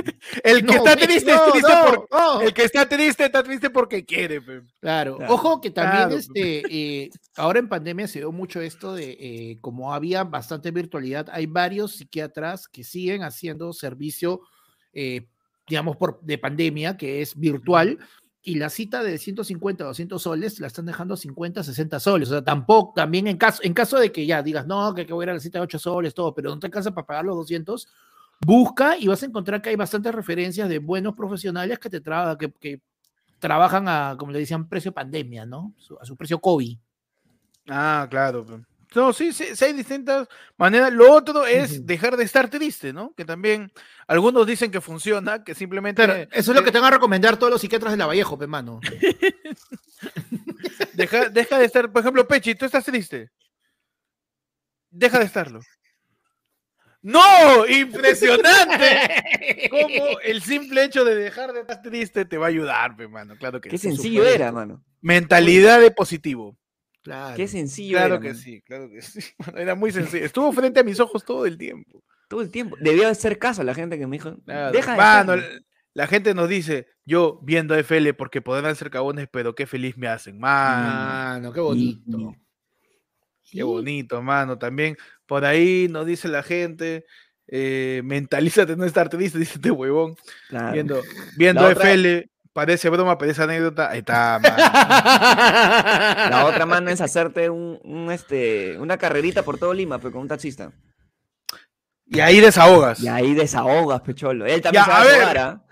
El que está triste es triste por, el que está triste está triste porque quiere. Claro. Ojo que también este eh, ahora en pandemia se dio mucho esto de eh, como había bastante virtualidad, hay varios psiquiatras que siguen haciendo servicio eh, digamos por de pandemia que es virtual y la cita de 150 200 soles la están dejando 50, 60 soles. O sea, tampoco, también en caso, en caso de que ya digas, no, que, que voy a ir a la cita de 8 soles, todo, pero no te alcanza para pagar los 200, busca y vas a encontrar que hay bastantes referencias de buenos profesionales que te que, que trabajan a, como le decían, precio pandemia, ¿no? A su precio COVID. Ah, claro. No, sí, sí, hay distintas maneras. Lo otro es dejar de estar triste, ¿no? Que también algunos dicen que funciona, que simplemente. eso es lo que te van a recomendar todos los psiquiatras de la Vallejo, pe mano. deja, deja de estar, por ejemplo, Pechi, ¿tú estás triste? Deja de estarlo. ¡No! ¡Impresionante! Cómo el simple hecho de dejar de estar triste te va a ayudar, pe mano. Claro que Qué sencillo era, mano. Mentalidad de positivo. Qué sencillo. Claro que sí, claro que sí. era muy sencillo. Estuvo frente a mis ojos todo el tiempo. Todo el tiempo. Debía hacer caso a la gente que me dijo. Deja la gente nos dice, yo viendo FL porque podrán ser cabones, pero qué feliz me hacen. Mano, qué bonito. Qué bonito, mano. También por ahí nos dice la gente, eh, mentalízate no estar triste, dice este huevón. Viendo, viendo FL, Parece broma, parece anécdota. Ahí está, La otra mano es hacerte un, este, una carrerita por todo Lima, pero con un taxista. Y ahí desahogas. Y ahí desahogas, pecholo. Él también se va a, ver, ¿ah?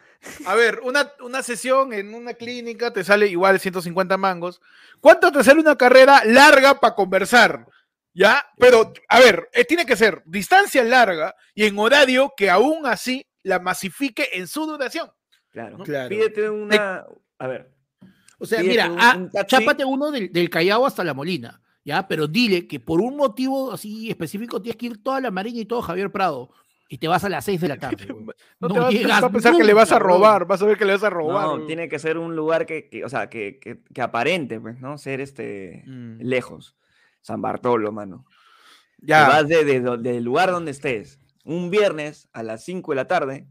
a ver, una, una sesión en una clínica te sale igual 150 mangos. ¿Cuánto te sale una carrera larga para conversar? ¿Ya? Pero, a ver, eh, tiene que ser distancia larga y en horario que aún así la masifique en su duración. Claro, Pídete una. A ver. O sea, mira, ah, chápate uno del, del, Callao hasta la Molina, ¿ya? Pero dile que por un motivo así específico tienes que ir toda la Marina y todo Javier Prado. y te vas a las 6 de la tarde. no, te vas, a pensar que le vas a robar, vas a ver que le vas a robar. No, tiene que ser un lugar que, o sea, que, que, aparente, pues, ¿no? Ser este mm. lejos. San Bartolo, mano. Ya. vas del lugar donde estés. Un viernes a las 5 de la tarde,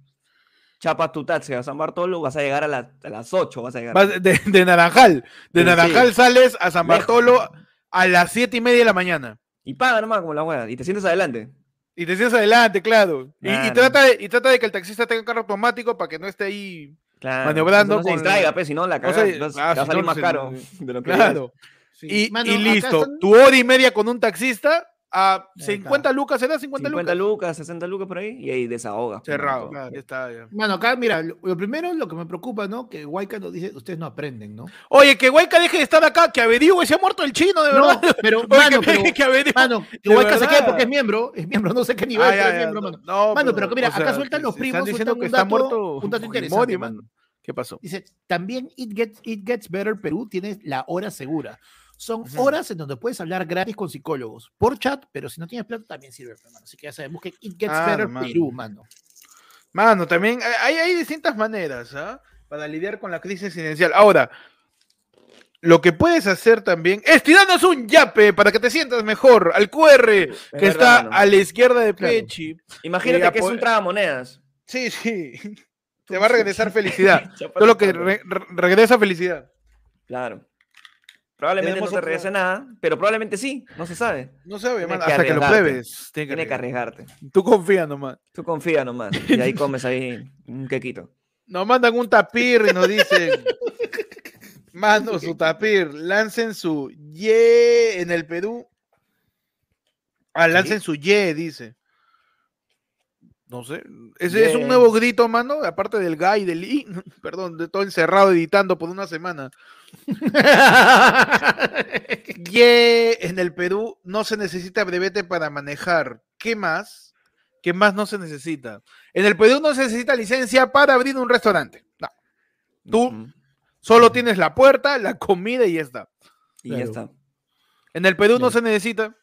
chapas tu taxi a San Bartolo, vas a llegar a, las 8, vas a llegar. de, Naranjal. De Naranjal sales a San Bartolo a las 7 y media de la mañana. Y paga nomás como la hueá, y te sientes adelante. Y te sientes adelante, claro. Y, trata de, y trata de que el taxista tenga un carro automático para que no esté ahí maniobrando. No se distraiga, pues, si no, la caga, va a salir más caro de lo que Claro. Y, y, listo. Tu hora y media con un taxista a 50 lucas, ¿se da 50, 50 lucas? 60 lucas por ahí, y ahí desahoga. Cerrado, está. Bueno, acá, mira, lo, primero, lo que me preocupa, ¿no? Que Huayca nos dice, ustedes no aprenden, ¿no? Oye, que Huayca deje de estar acá, que averigüe, se ha muerto el chino, de verdad. pero, mano, que, pero, mano, que Huayca se quede porque es miembro, es miembro, no sé qué nivel, es miembro, mano. No, mano, pero, que mira, acá sueltan los primos, diciendo que está muerto, un dato interesante, mano. ¿Qué pasó? Dice, también It Gets, It Gets Better Perú tiene la hora segura. Son horas en donde puedes hablar gratis con psicólogos por chat, pero si no tienes plata también sirve, hermano. Así que ya sabemos que It Gets ah, Better Perú, mano. Mano, también hay, hay distintas maneras ¿ah? para lidiar con la crisis existencial. Ahora, lo que puedes hacer también es tirarnos un yape para que te sientas mejor al QR que está a la izquierda de Pechi. Imagínate eh, que es un tragamonedas. Sí, sí. Te va a regresar felicidad. Todo lo que regresa felicidad. Claro. Probablemente no te regrese nada, pero probablemente sí, no se sabe. No se sabe, hasta que lo pruebes. Tiene que, arriesgarte. Tú confía nomás. Tú confía nomás. Y ahí comes ahí un quequito. Nos mandan un tapir y nos dicen, mando su tapir, lancen su ye en el Perú. Ah, lancen su ye, dice. No sé. Ese es un nuevo grito, mano, aparte del guy, del i, perdón, de todo encerrado editando por una semana. Yeah, en el Perú no se necesita brevete para manejar. ¿Qué más? ¿Qué más no se necesita? En el Perú no se necesita licencia para abrir un restaurante. No. Tú solo tienes la puerta, la comida y ya está. Y ya está. En el Perú no se necesita.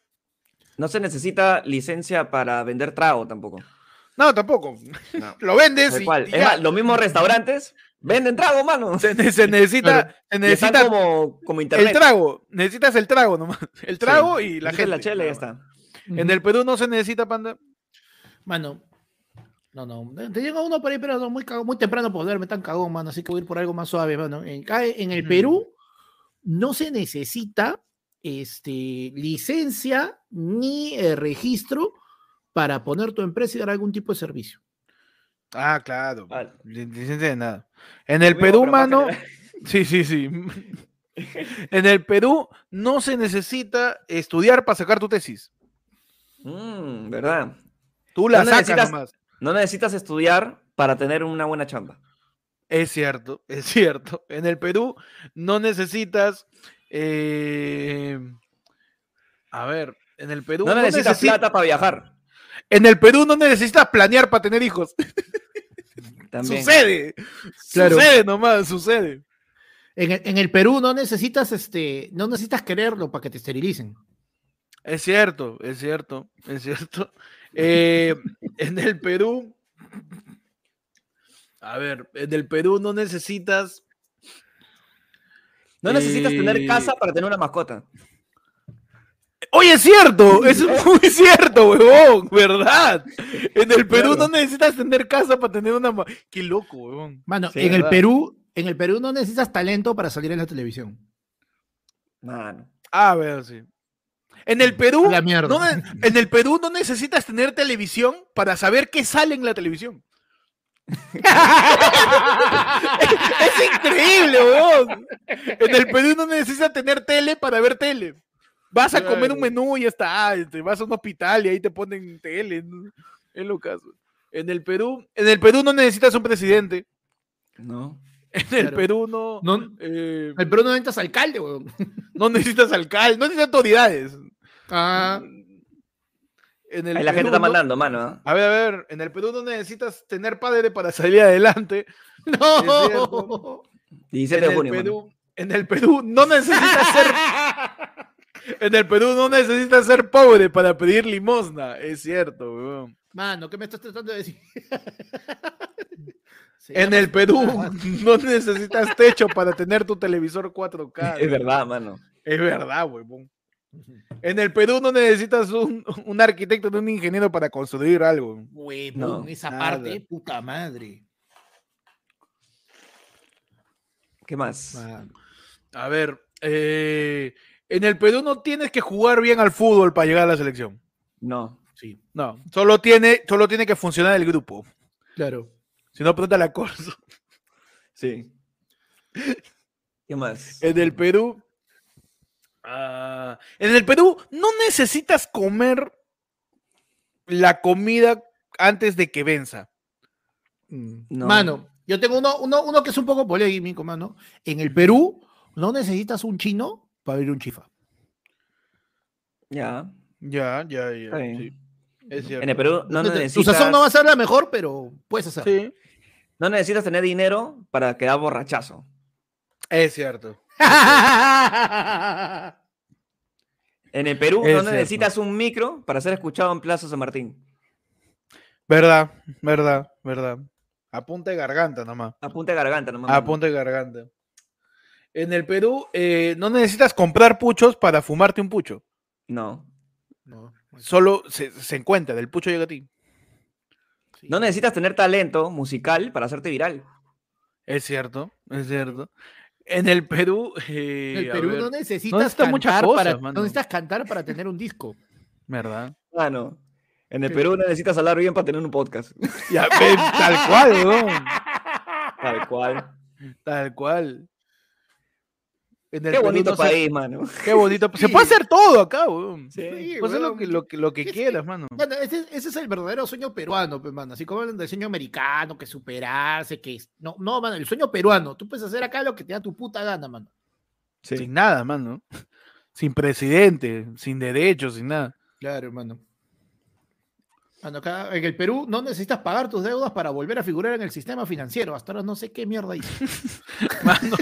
No se necesita licencia para vender trago tampoco. No, tampoco. Lo vendes. Y, los mismos restaurantes venden trago, mano. Se, necesita, necesita como, como internet. El trago. Necesitas el trago nomás. El trago y la gente. La chela ya está. En el Perú no se necesita, panda. Mano, no, no. Te llega uno por ahí, pero no, muy, muy temprano por verme tan cagón, mano. Así que voy a ir por algo más suave, mano. En, en el Perú no se necesita este, licencia ni eh, registro para poner tu empresa y dar algún tipo de servicio. Ah, claro. Licencia de nada. En el Perú, mano. Sí, sí, sí. en el Perú no se necesita estudiar para sacar tu tesis. Mm, ¿Verdad? Tú la sacas nomás. No necesitas estudiar para tener una buena chamba. Es cierto, es cierto. En el Perú no necesitas. Eh, a ver, en el Perú. No, necesitas plata para viajar. En el Perú no necesitas planear para tener hijos. Sucede. Sucede nomás, sucede. En el, Perú no necesitas, este, no necesitas quererlo para que te esterilicen. Es cierto, es cierto, es cierto. Eh, en el Perú, a ver, en el Perú no necesitas. No necesitas tener eh, casa para tener una mascota. Oye, es cierto, es muy cierto, huevón, ¿verdad? En el Perú no necesitas tener casa para tener una... Qué loco, huevón. Mano, en el Perú, en el Perú no necesitas talento para salir en la televisión. Mano. Ah, ver, sí. En el Perú, la mierda. No, en el Perú no necesitas tener televisión para saber qué sale en la televisión. es, increíble, huevón. En el Perú no necesitas tener tele para ver tele. Vas a comer un menú y ya está. Te vas a un hospital y ahí te ponen tele. En lo caso. En el Perú, en el Perú no necesitas un presidente. No. En el Perú no. no eh, el Perú no necesitas alcalde, weón. No necesitas alcalde, no necesitas autoridades. Ah. En el Ahí la gente está mandando, mano. ¿eh? A ver, a ver, en el Perú no necesitas tener padre para salir adelante. No. 17 de junio. en el Perú no necesitas ser En el Perú no necesitas ser pobre para pedir limosna, es cierto, weón. Mano, ¿qué me estás tratando de decir? en el Perú no necesitas techo para tener tu televisor 4K. Es verdad, mano. Es verdad, huevón. En el Perú no necesitas un, un arquitecto, un ingeniero para construir algo. Huevón, esa parte, puta madre. ¿Qué más? A ver, eh, en el Perú no tienes que jugar bien al fútbol para llegar a la selección. No. Sí. No, solo tiene, solo tiene que funcionar el grupo. Claro. Si no, pregunta la cosa. Sí. ¿Qué más? En el Perú. Ah, en el Perú no necesitas comer la comida antes de que venza. Mm, no. Mano, yo tengo uno, uno, uno que es un poco polémico, mano. En el Perú no necesitas un chino para abrir un chifa. Ya. Ya, ya, ya. Es cierto. En el Perú no necesitas... Tu sazón no va a ser la mejor, pero puedes hacer. Sí. No necesitas tener dinero para quedar borrachazo. Es cierto. en el Perú no necesitas un micro para ser escuchado en Plaza San Martín. Verdad, verdad, verdad. Apunte garganta nomás. Apunte garganta nomás. Apunte garganta. En el Perú eh, no necesitas comprar puchos para fumarte un pucho. No. Solo se, encuentra, del pucho llega a ti. No necesitas tener talento musical para hacerte viral. Es cierto, es cierto. En el Perú. Eh, en el Perú no necesitas cantar para, no necesitas cantar para tener un disco. ¿Verdad? Bueno, en el Perú necesitas hablar bien para tener un podcast. Ya, tal cual, ¿no? Tal cual. Tal cual. Qué bonito país, mano. Qué bonito. Se puede hacer todo acá, weón. Sí, puede hacer lo que, lo que, lo que quieras, mano. Bueno, ese, ese, es el verdadero sueño peruano, pues, mano. Así como el del sueño americano, que superarse, que. No, no, mano, el sueño peruano. Tú puedes hacer acá lo que te da tu puta gana, mano. Sin nada, mano. Sin presidente, sin derechos, sin nada. Claro, hermano. Mano, acá en el Perú no necesitas pagar tus deudas para volver a figurar en el sistema financiero. Hasta ahora no sé qué mierda hice. mano.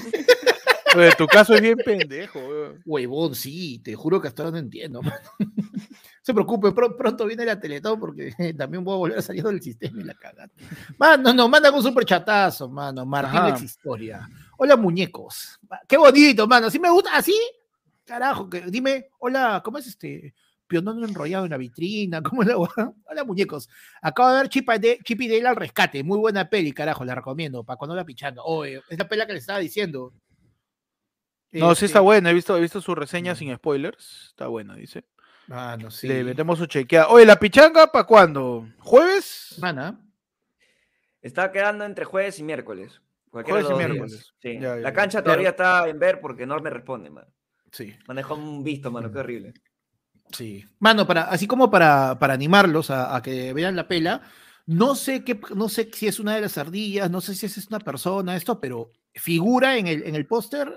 Oye, tu caso es bien pendejo, Huevón, sí, te juro que hasta ahora no entiendo. se preocupe, pronto viene la Teletón porque también voy a volver a salir del sistema y la cagada. Mano, no, manda un super chatazo, mano. Martín Historia. Hola, muñecos. Qué bonito, mano. ¿Sí me gusta? ¿Así? Carajo, que, dime, hola, ¿cómo es este? Pionón enrollado en la vitrina, ¿cómo es la Hola, muñecos. Acabo de ver Chip, Chip y Dale al rescate. Muy buena peli, carajo, la recomiendo. Para cuando la pichando. Oye, es la peli que le estaba diciendo. No, sí está este buena, he visto, he visto su reseña sin spoilers. Está buena, dice. Ah, no, sí. Le metemos su chequeada. Oye, ¿la pichanga para cuándo? ¿Jueves? Mana. Está quedando entre jueves y miércoles. Jueves y miércoles. Sí. la cancha todavía está en ver porque no me responde, man. Sí. Manejó un visto, mano, qué horrible. Sí. Mano, para, así como para, para animarlos a, que vean la pela, no sé qué, no sé si es una de las ardillas, no sé si es una persona, esto, pero figura en el, en el póster,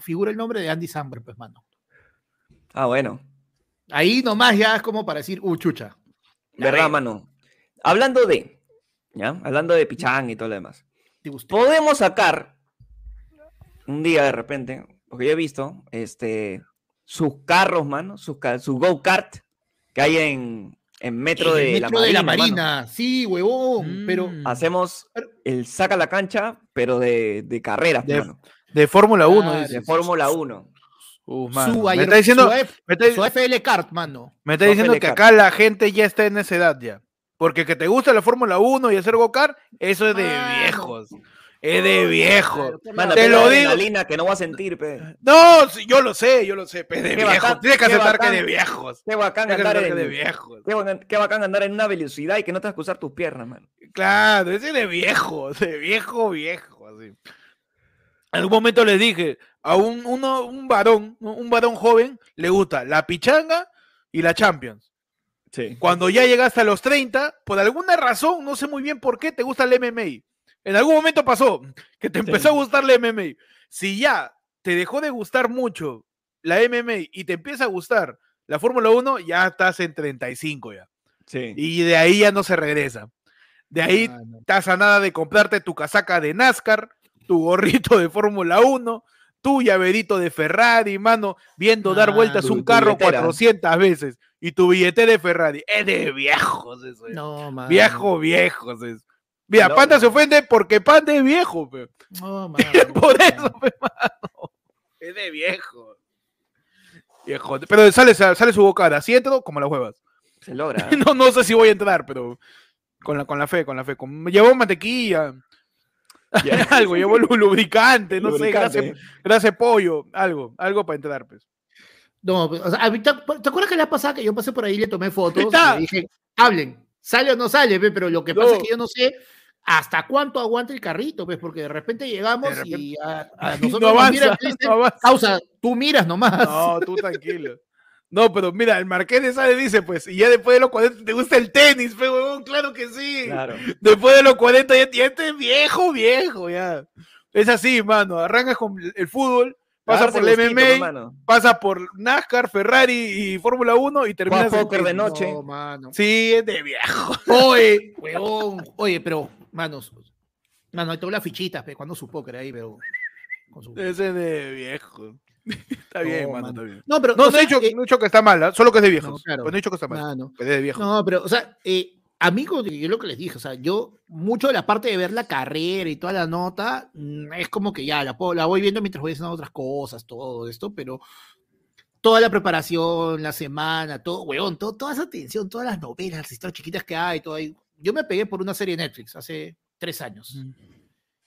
figura el nombre de Andy Samberg, pues, mano. Ah, bueno. Ahí nomás ya es como para decir, uh, chucha. ¿Verdad, mano? Hablando de, ¿ya? Hablando de Pichán y todo lo demás. Podemos sacar un día de repente, porque yo he visto, este, sus carros, mano, su, su go-kart que hay en, en metro, de, la Marina, Sí, huevón. Pero mm. hacemos el saca la cancha, pero de, de carreras, de, de Fórmula 1. de Fórmula 1. Uh, me está diciendo, su, FL Kart, mano. Me está diciendo que acá la gente ya está en esa edad ya. Porque que te gusta la Fórmula 1 y hacer go-kart, eso es de viejos. Es de viejo. te lo digo. Lina que no va a sentir, pe. No, yo lo sé, yo lo sé, pe, de viejos. Tienes que aceptar que de viejos. Qué bacán andar en, de viejos. Qué, bacán andar en una velocidad y que no te vas a usar tus piernas, man. Claro, ese de viejo, de viejo, viejo, así. En algún momento les dije, a un, uno, un varón, un varón joven, le gusta la pichanga y la Champions. Sí. Cuando ya llegaste a los 30, por alguna razón, no sé muy bien por qué, te gusta el MMA. En algún momento pasó que te empezó a gustar la MMA. Si ya te dejó de gustar mucho la MMA y te empieza a gustar la Fórmula 1, ya estás en 35 ya. Sí. Y de ahí ya no se regresa. De ahí estás a nada de comprarte tu casaca de NASCAR, tu gorrito de Fórmula 1, tu llaverito de Ferrari, mano, viendo dar vueltas un carro 400 veces. y tu billete de Ferrari. Es de viejos eso. No, man. Viejo, viejos eso. Mira, Panda se ofende porque Panda es viejo, pe. No, man. Por eso, pe, mano. Es de viejo. Viejo. Pero sale, sale su bocada. Así entro como las huevas. Se logra. no, no sé si voy a entrar, pero con la, con la fe, con la fe. me llevó mantequilla. algo, llevó lubricante, no sé, gracias, pollo, algo, algo para entrar, pues. No, o sea, ¿te, acuerdas que la pasada que yo pasé por ahí le tomé fotos? Y dije, hablen, sale o no sale, pero lo que pasa es que yo no sé hasta cuánto aguanta el carrito, pues, porque de repente llegamos y a, nosotros no avanza, Causa, tú miras nomás. No, tú tranquilo. No, pero mira, el Marqués de Sade dice, pues, y ya después de los 40 te gusta el tenis, pero huevón, claro que sí. Claro. Después de los 40 ya, ya es viejo, viejo, ya. Es así, mano. Arrancas con el fútbol, pasa por el MMA, pasa por NASCAR, Ferrari y Fórmula 1 y terminas en de noche. Sí, es de viejo. Oye, huevón. Oye, pero, manos, mano, tengo las fichitas, pero cuando su póker ahí, pero. Ese de viejo. está bien, mano, está bien. No, pero. No, no, he, dicho, que está mal, ¿ah? solo que es de viejo. No, no he dicho que está mal. No, es de viejo. No, pero, o sea, eh, amigo, yo lo que les dije, o sea, yo, mucho de la parte de ver la carrera y toda la nota, mm, es como que ya la, la voy viendo mientras voy haciendo otras cosas, todo esto, pero toda la preparación, la semana, todo, weón, todo, toda esa atención, todas las novelas, las historias chiquitas que hay, todo ahí. Yo me pegué por una serie de Netflix hace tres años.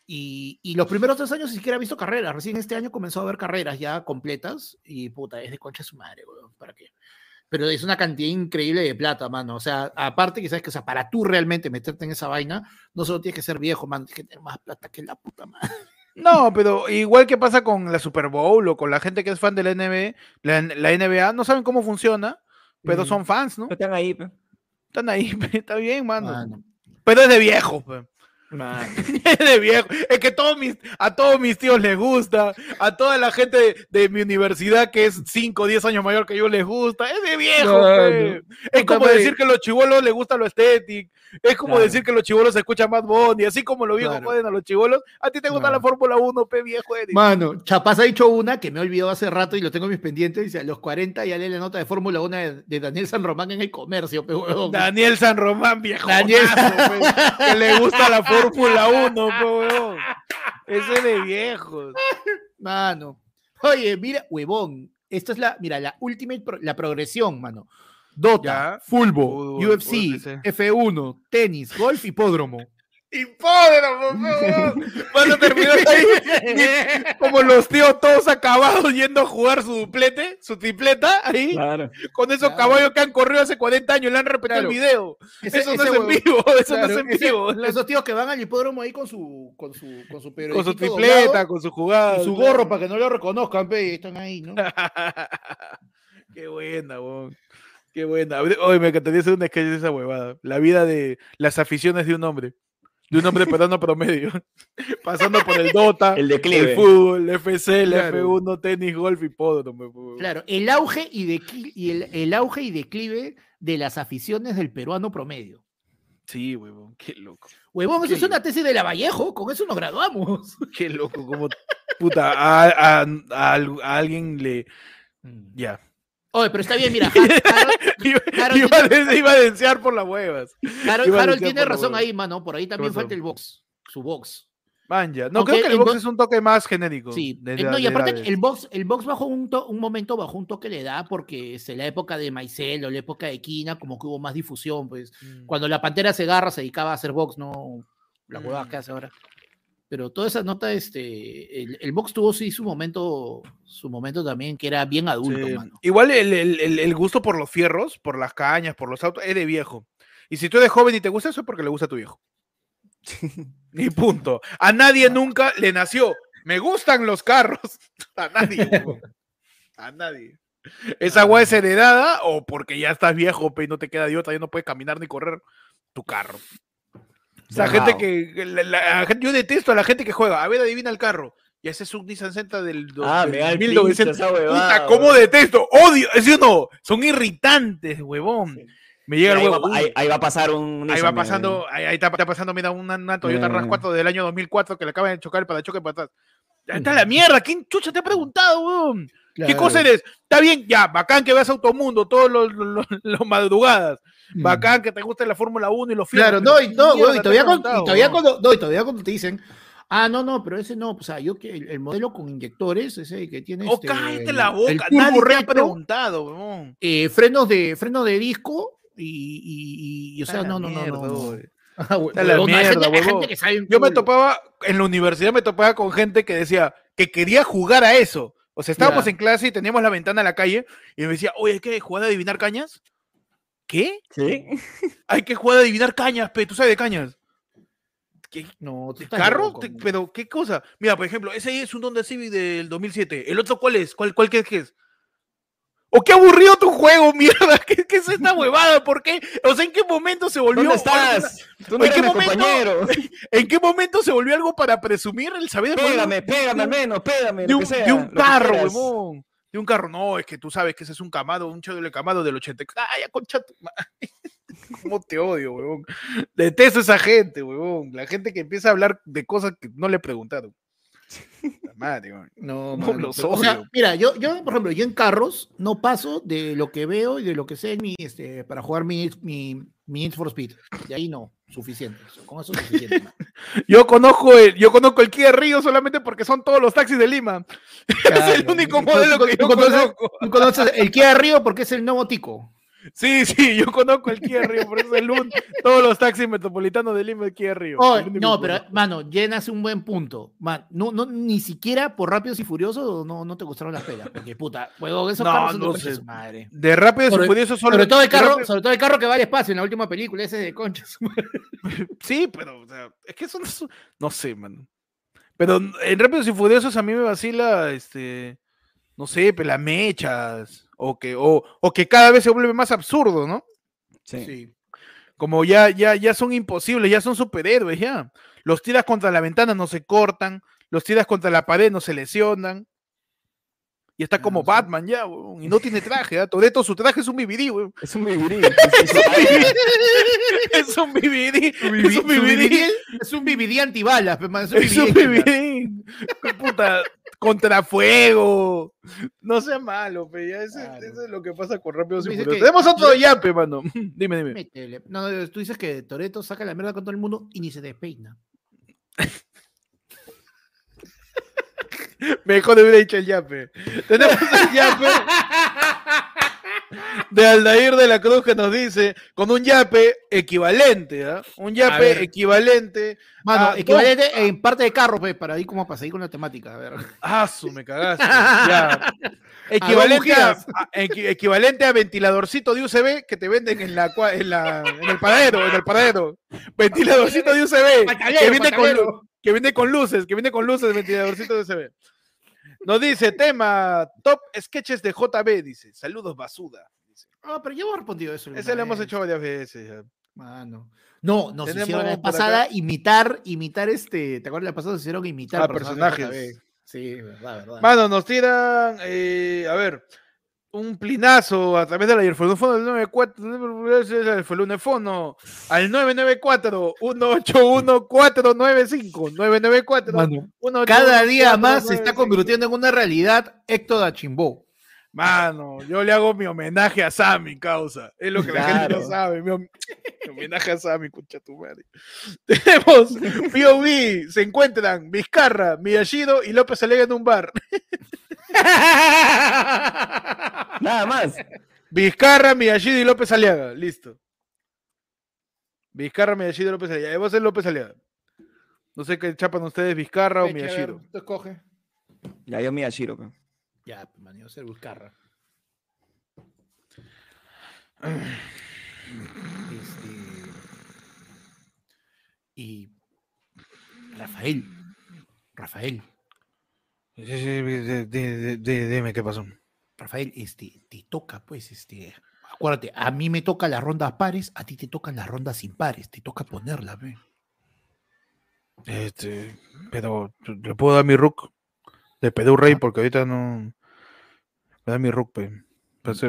Y, y, los primeros tres años ni siquiera he visto carreras. Recién este año comenzó a ver carreras ya completas y puta, es de concha su madre, weón. ¿Para qué? Pero es una cantidad increíble de plata, mano. O sea, aparte que sabes que, o sea, para tú realmente meterte en esa vaina, no solo tienes que ser viejo, man, tienes que tener más plata que la puta madre. No, pero igual que pasa con la Super Bowl o con la gente que es fan de la NBA, la, NBA no saben cómo funciona, pero son fans, ¿no? Están ahí, Están ahí, está bien, mano. Pero es de viejo, pues. es de viejo. Es que todos mis, a todos mis tíos les gusta, a toda la gente de, mi universidad que es 5 o 10 años mayor que yo les gusta. Es de viejo. Es como decir que a los chivolos les gusta lo estético. Es como decir que los chivolos escuchan más y así como los viejos pueden a los chivolos. A ti te gusta la Fórmula 1, pe viejo. Mano, Chapaz ha dicho una que me he olvidado hace rato y lo tengo en mis pendientes. Dice, a los 40 ya lee la nota de Fórmula 1 de, Daniel San Román en el comercio, pe, Daniel San Román, viejo. Daniel. que le gusta la Fórmula Fórmula 1, weón. Ese de viejos. Mano. Oye, mira, huevón. Esta es la, mira, la última, la progresión, mano. Dota, fútbol, UFC, F1, tenis, golf, hipódromo. Hipódromo, Van a terminar ahí como los tíos todos acabados yendo a jugar su duplete, su tripleta ahí. Con esos caballos que han corrido hace 40 años y le han repetido el video. eso no es en vivo, eso no es en vivo. esos tíos que van al hipódromo ahí con su con su con su, con su tripleta, con su jugada, con su gorro para que no lo reconozcan, pe, están ahí, ¿no? Qué buena, weón. Qué buena. Oye, me encantaría hacer una sketch de esa huevada. La vida de las aficiones de un hombre de un hombre peruano promedio, pasando por el Dota, el, el fútbol, el FC, el F1, tenis, golf y hipódromo. Claro, el auge y, y el, auge y declive de las aficiones del peruano promedio. Sí, huevón, qué loco. Huevón, eso es una tesis de la Vallejo, con eso nos graduamos. Qué loco, como puta, a, a alguien le. Mm. Ya. Oye, pero está bien, mira. iba, a desear por las huevas. Harold, tiene razón ahí, mano. Por ahí también falta el box. Su box. Manja. No, creo que el, box, es un toque más genérico. Sí. no, y aparte, el box, el box bajo un, un momento bajo un toque le da porque es la época de Maicel o la época de Quina, como que hubo más difusión. Pues mm. cuando la pantera se agarra, se dedicaba a hacer box, no la huevada mm. que hace ahora pero toda esa nota, este, el, box tuvo sí su momento, su momento también, que era bien adulto, Igual el, gusto por los fierros, por las cañas, por los autos, es de viejo. Y si tú eres joven y te gusta eso, es porque le gusta a tu viejo. Ni punto. A nadie nunca le nació. Me gustan los carros. A nadie. a nadie. Esa agua es heredada o porque ya estás viejo, y no te queda idiota, ya no puedes caminar ni correr tu carro. Gente que. La, yo detesto a la gente que juega. A ver, adivina el carro. Y ese es un Nissan Sentra del, ah, del 1900. Puta, ¿cómo detesto? Odio. ¿Sí o no? Son irritantes, huevón. Me llega el huevo. ahí, va a pasar un. ahí va pasando, ahí, está, pasando, mira, una, Toyota RAV4 del año 2004 que le acaban de chocar para choque para atrás. Está la mierda, ¿quién chucha te ha preguntado, weón? ¿Qué cosa eres? Está bien, ya, bacán que veas Automundo todos los, los, madrugadas. Mm. Bacán que te guste la Fórmula 1 y los filmes. Claro, no, y, no, y todavía, cuando, todavía, cuando, no, y todavía cuando te dicen, ah, no, no, pero ese no, o sea, yo que el, modelo con inyectores, ese que tiene. Oh, este, cállate la boca, nadie te ha preguntado, weón. Eh, frenos de, frenos de disco y, y, o sea, no, no, no, no. Ah, la mierda, Yo me topaba, en la universidad me topaba con gente que decía que quería jugar a eso. O sea, estábamos en clase y teníamos la ventana a la calle y me decía, oye, ¿hay que jugar a adivinar cañas? ¿Qué? ¿Qué? Hay que jugar a adivinar cañas, pero tú sabes de cañas. ¿Qué? No, ¿Carro? pero, ¿qué cosa? Mira, por ejemplo, ese es un Honda Civic del 2007. ¿El otro cuál es? ¿Cuál, cuál qué es? ¿O qué aburrido tu juego, mierda? ¿Qué, es esta huevada? ¿Por qué? O sea, ¿en qué momento se volvió... ¿Dónde estás? ¿En, qué momento, ¿En qué momento se volvió algo para presumir el saber? Pégame, pégame al menos, pégame. De un, de un carro, huevón. De un carro. No, es que tú sabes que ese es un camado, un de camado del 80. ¡Ay, concha tu ¿Cómo te odio, huevón? Detesto a esa gente, huevón. La gente que empieza a hablar de cosas que no le preguntaron. no, mira, yo, yo, por ejemplo, yo en carros no paso de lo que veo y de lo que sé mi, este, para jugar mi, mi, mi for Speed. De ahí no, suficiente. Con eso es suficiente. yo conozco el, yo conozco el Kia Río solamente porque son todos los taxis de Lima. es el único modelo que yo conozco. Tú conoces el Kia Río porque es el nuevo tico. Sí, sí, yo conozco el Kia Río, por eso el un, todos los taxis metropolitanos de Lima el Kia Río. no, pero, mano, llenas un buen punto. Man, no, no, ni siquiera por Rápidos y Furiosos no, no te gustaron las pelas. Porque, puta, juego esos carros no sé. madre. De Rápidos y Furiosos solo. Sobre todo, el carro, sobre todo el carro que va al espacio en la última película, ese de conchas. sí, pero, o sea, es que eso no, no sé, man. Pero en Rápidos y Furiosos a mí me vacila, este, no sé, pelamechas o que, o, que cada vez se vuelve más absurdo, ¿no? Sí. Como ya, ya, ya son imposibles, ya son superhéroes, ya. Los tiras contra la ventana, no se cortan, los tiras contra la pared, no se lesionan. Y está como Batman ya, y no tiene traje, ¿eh? Toreto su traje es un BBD, weón. Es un BBD. es un BBD. Es un BBD. Es un antibalas, es un BBD. Puta, contrafuego. No sea malo, pe. Ya eso es lo que pasa con Rápido y Tenemos otro yape, mano. dime, dime. No, tú dices que Toreto saca la mierda con todo el mundo y ni se despeina. Mejor hubiera dicho el yape. Tenemos el yape de Aldair de la Cruz que nos dice con un yape equivalente, ¿ah? Un yape equivalente. Mano, equivalente en parte de carro, pues, para ahí como pasa ahí con la temática. A ver. Ah, su me cagaste. ya. Equivalente a, equivalente a ventiladorcito de UCB que te venden en la en, la, en el paradero, en el paradero. Ventiladorcito de UCB que viene, con, que viene con luces, que viene con luces, ventiladorcito de UCB. Nos dice, tema, top sketches de JB, dice. Saludos, basuda. Ah, pero yo he respondido eso. Ese lo hemos hecho varias veces. Mano. No, nos hicieron la pasada imitar, imitar este. ¿Te acuerdas la pasada? Nos hicieron imitar ah, personajes. Sí, verdad, verdad. Mano, nos tiran, eh, a ver, un plinazo a través de la Yerfonofono del 94, el Lunefono al 994 181 495 994 Mano, Cada día más se está convirtiendo en una realidad Héctor Dachimbó. Mano, yo le hago mi homenaje a Sammy, causa. Es lo que la gente no sabe. Mi, homenaje a Sammy, escucha tu madre. Tenemos POV, se encuentran Vizcarra, Miyashiro y López Alega en un bar. Nada más. Vizcarra, Miyashiro y López Aliaga. Listo. Vizcarra, Miyashiro y López Aliaga. Vos ser López Aliaga. No sé qué chapan ustedes, Vizcarra o Miyashiro. Escoge. Ya, yo Miyashiro. Pues. Ya, pues, man, yo ser Vizcarra. Este... Y Rafael. Rafael. Dime qué pasó. Rafael, este, te toca, pues, este, acuérdate, a mí me toca las rondas pares, a ti te tocan las rondas impares, te toca ponerla, ve. Este, pero le puedo dar mi rook de Pedro Rey ah. porque ahorita no me da mi rook, pe.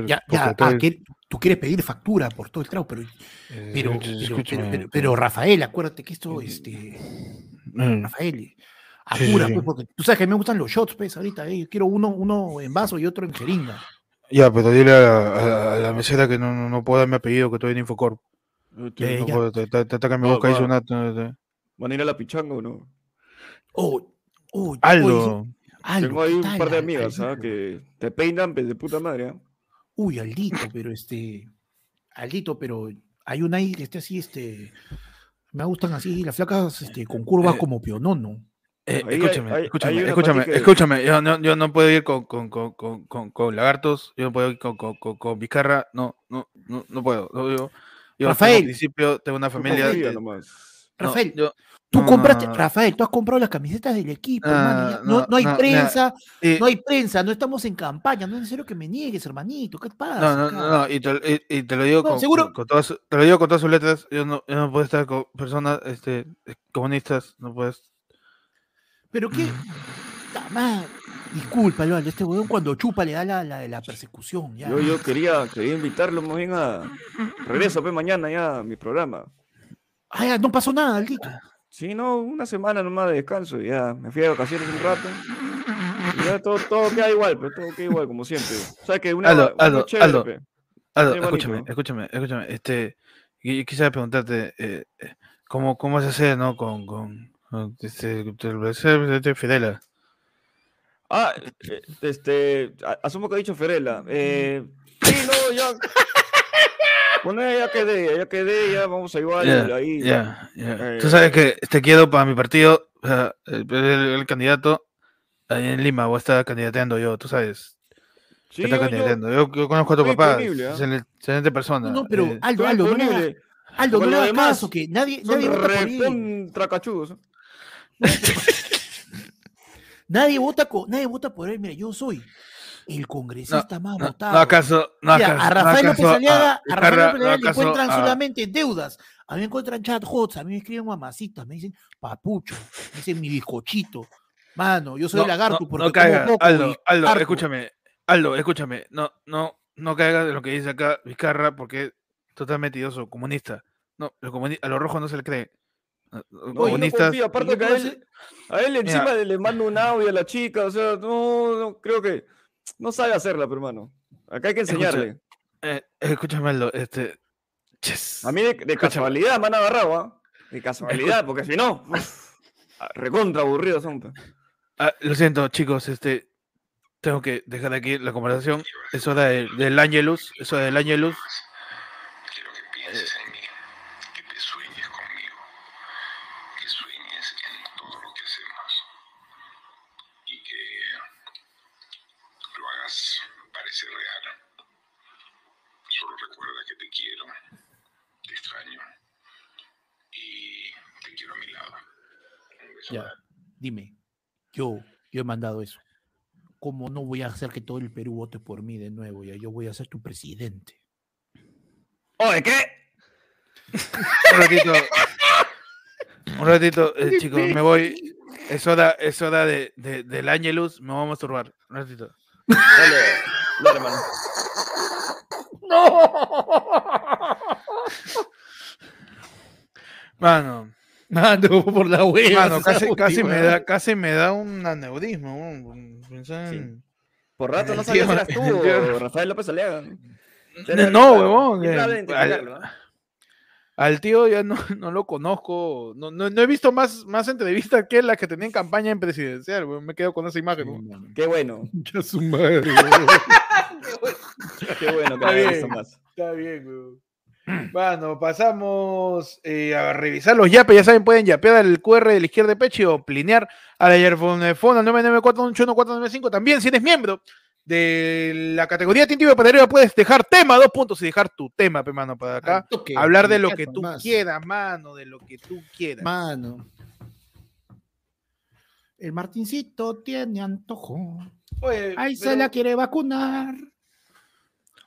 ya, ya, ah, tú quieres pedir factura por todo el trago, pero, eh, pero, pero, pero, Rafael, acuérdate que esto, este, mm. Rafael, Apura, pues, porque tú sabes que me gustan los shots, pues, ahorita. Eh. Quiero uno, uno en vaso y otro en jeringa. Ya, pero dile a, la mesera que no, no, no puedo darme apellido, que estoy en Infocorp. Eh, te, te, mi boca hizo una. ¿Van a ir a la pichanga o no? Oh, oh, Aldo. Tengo ahí un par de amigas, ¿sabes? Que te peinan de puta madre. ¿eh? Uy, Aldito, pero este. Aldito, pero hay una ahí que esté así, este. Me gustan así las flacas este, con curvas eh, como pionono. Eh, escúchame, escúchame, escúchame, escúchame. Yo no, yo no puedo ir con, con, con, con, con lagartos, yo no puedo ir con, con, con, Vizcarra, no, no, no, no puedo. Yo, yo Rafael, en principio tengo una familia. Rafael, yo, Tú compraste, Rafael, tú has comprado las camisetas del equipo, ah, no, no, hay prensa, no hay prensa, no estamos en campaña, no es necesario que me niegues, hermanito, ¿qué pasa? No, no, no, y te, y, te lo digo con, con, todas, te lo digo con todas sus letras, yo no, yo no puedo estar con personas este, comunistas, no puedes. Pero qué, más, disculpa, Leonardo, este weón cuando chupa le da la, la, la persecución. Ya. Yo, yo quería, quería invitarlo más bien a regreso pues mañana ya a mi programa. Ah, ya, no pasó nada, Aldito. Sí, no, una semana nomás de descanso, ya me fui de vacaciones un rato. Y ya todo, todo queda igual, pero todo queda igual, como siempre. O sea que una, Aldo, Aldo, Aldo, Aldo, escúchame, escúchame, escúchame. Este, yo quisiera preguntarte, eh, eh, ¿cómo, ¿cómo se hace, no, con, con, Fidela? Ah, eh, este, asumo que ha dicho Ferela. Eh, sí, no, ya. Bueno, ya quedé, ya quedé, ya vamos a igual ahí. Ya, ya. Tú sabes que te quiero para mi partido, o sea, el, candidato ahí en Lima, o está candidateando yo, tú sabes. Sí, está candidateando. Yo, yo, conozco a tu papá, ¿eh? es una excelente persona. No, pero eh, Aldo, Aldo, Aldo, no le hagas caso, que nadie, nadie vota por él. nadie vota, nadie vota por él, mira, yo soy el congresista más votado. No, acaso, no acaso, a Rafael López Aliaga, a, a Rafael López Aliaga le encuentran solamente deudas. A mí me encuentran chat hots, a mí me escriben mamacitas, me dicen papucho, me dicen mi bizcochito. Mano, yo soy lagarto porque no caiga, Aldo, Aldo, escúchame, Aldo, escúchame, no, no, no caigas de lo que dice acá Vizcarra porque es totalmente idioso, comunista. No, a los rojos no se le cree. No aparte que a él, a él encima le mando un audio a la chica, o sea, no, no creo que no sabe hacerla, pero hermano. Acá hay que enseñarle. Eh, escúchame, Aldo, este. A mí de, casualidad me han agarrado, ¿ah? De casualidad, porque si no, ah, recontra aburrido son. Pues. Ah, lo siento, chicos, este. Tengo que dejar aquí la conversación. Es hora del Angelus. Es hora del Angelus. Quiero que pienses en mí, que te sueñes conmigo, que sueñes en todo lo que hacemos y que lo hagas parecer real. Solo recuerda que te quiero, te extraño y te quiero a mi lado. Ya, dime, yo, yo he mandado eso. ¿Cómo no voy a hacer que todo el Perú vote por mí de nuevo? Ya yo voy a ser tu presidente. ¿Oye qué? Un ratito. Un ratito, eh, chicos, me voy. Es hora, es hora de, de, del Angelus, me vamos a masturbar. Un ratito. Dale, dale, mano. ¡No! Mano. Mano, por la wea. Mano, casi, casi, me da, casi me da un aneurismo. Sí. Por rato no sabías si eras tú o Rafael López Aliaga. No, huevón. Al tío ya no, no lo conozco, no, no, no, he visto más, más entrevistas que las que tenía en campaña en presidencial, me quedo con esa imagen. Qué bueno. Ya su madre. Qué bueno que está bien, más. Está bien, weón. Bueno, pasamos eh, a revisar los yapes. Ya saben, pueden yapear el QR de la izquierda de pecho o plinear a la Airphone al 994 También, si eres miembro de la categoría Tintivo Patarero puedes dejar tema, dos puntos y dejar tu tema, mano, para acá. hablar de lo que tú quieras, mano, de lo que tú quieras. Mano. El Martincito tiene antojo. Ahí se la quiere vacunar.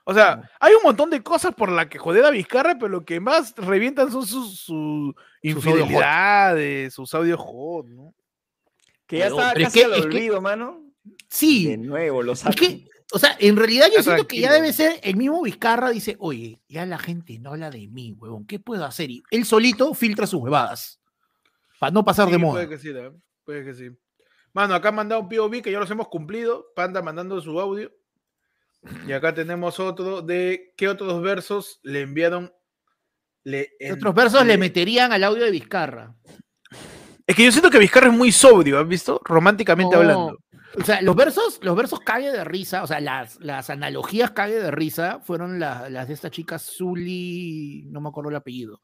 O sea, hay un montón de cosas por las que joder a Vizcarra, pero lo que más revientan son sus, sus infidelidades, sus audios hot, ¿no? Que ya está casi al olvido, mano. Sí. De nuevo, lo O sea, en realidad yo siento que ya debe ser el mismo Vizcarra dice, oye, ya la gente no habla de mí, huevón, ¿qué puedo hacer? Y él solito filtra sus huevadas. Para no pasar de moda. Puede que sí, puede que sí. Mano, acá han mandado un POV que ya los hemos cumplido. Panda mandando su audio. Y acá tenemos otro de qué otros versos le enviaron. Le otros versos le... meterían al audio de Vizcarra. Es que yo siento que Vizcarra es muy sobrio, ¿has visto? Románticamente hablando. O sea, los versos, los versos cague de risa, o sea, las, las analogías cague de risa fueron las de esta chica Zully, no me acuerdo el apellido.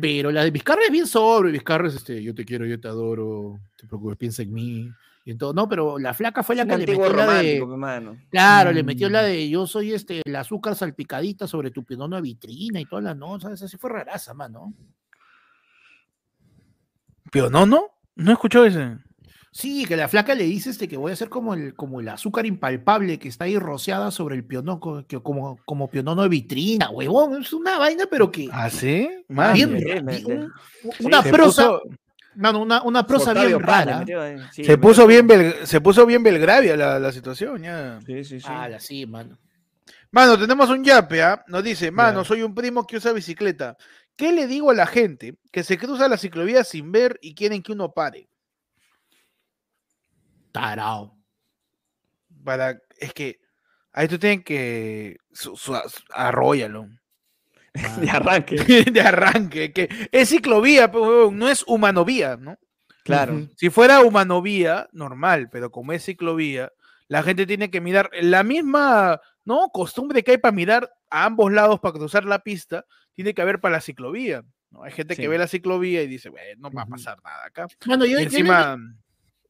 Pero la de Vizcarra es bien sobre, Vizcarra es este, yo te quiero, yo te adoro, te preocupes, piensa en mí. Y en todo, no, pero la flaca fue la que le metió la de. Claro, le metió la mm. de yo soy este, el azúcar salpicadita sobre tu pionono de vitrina y toda la no, ¿sabes? Así fue raraza, mano. ¿Pionono? No escuchó ese. Sí, que la flaca le dice este, que voy a hacer como el, como el azúcar impalpable que está ahí rociada sobre el pionono, que, como, como pionono de vitrina, huevón. Es una vaina, pero que. ¿Ah, sí? una prosa. Una, una, prosa bien rara. se, puso bien se puso bien Belgravia la, la situación, ya. Sí, sí, sí. Ah, sí, mano. Mano, tenemos un yape, ¿ah? Nos dice, mano, soy un primo que usa bicicleta. ¿Qué le digo a la gente que se cruza la ciclovía sin ver y quieren que uno pare? Tarao. Para, es que ahí tú tienes que de arranque. de arranque. Que es ciclovía, pero no es humanovía, ¿no? Claro. Si fuera humanovía, normal, pero como es ciclovía, la gente tiene que mirar la misma, ¿no? Costumbre que hay para mirar a ambos lados para cruzar la pista, tiene que haber para la ciclovía. ¿no? Hay gente que ve la ciclovía y dice, bueno, no va a pasar nada acá. Bueno, yo, encima.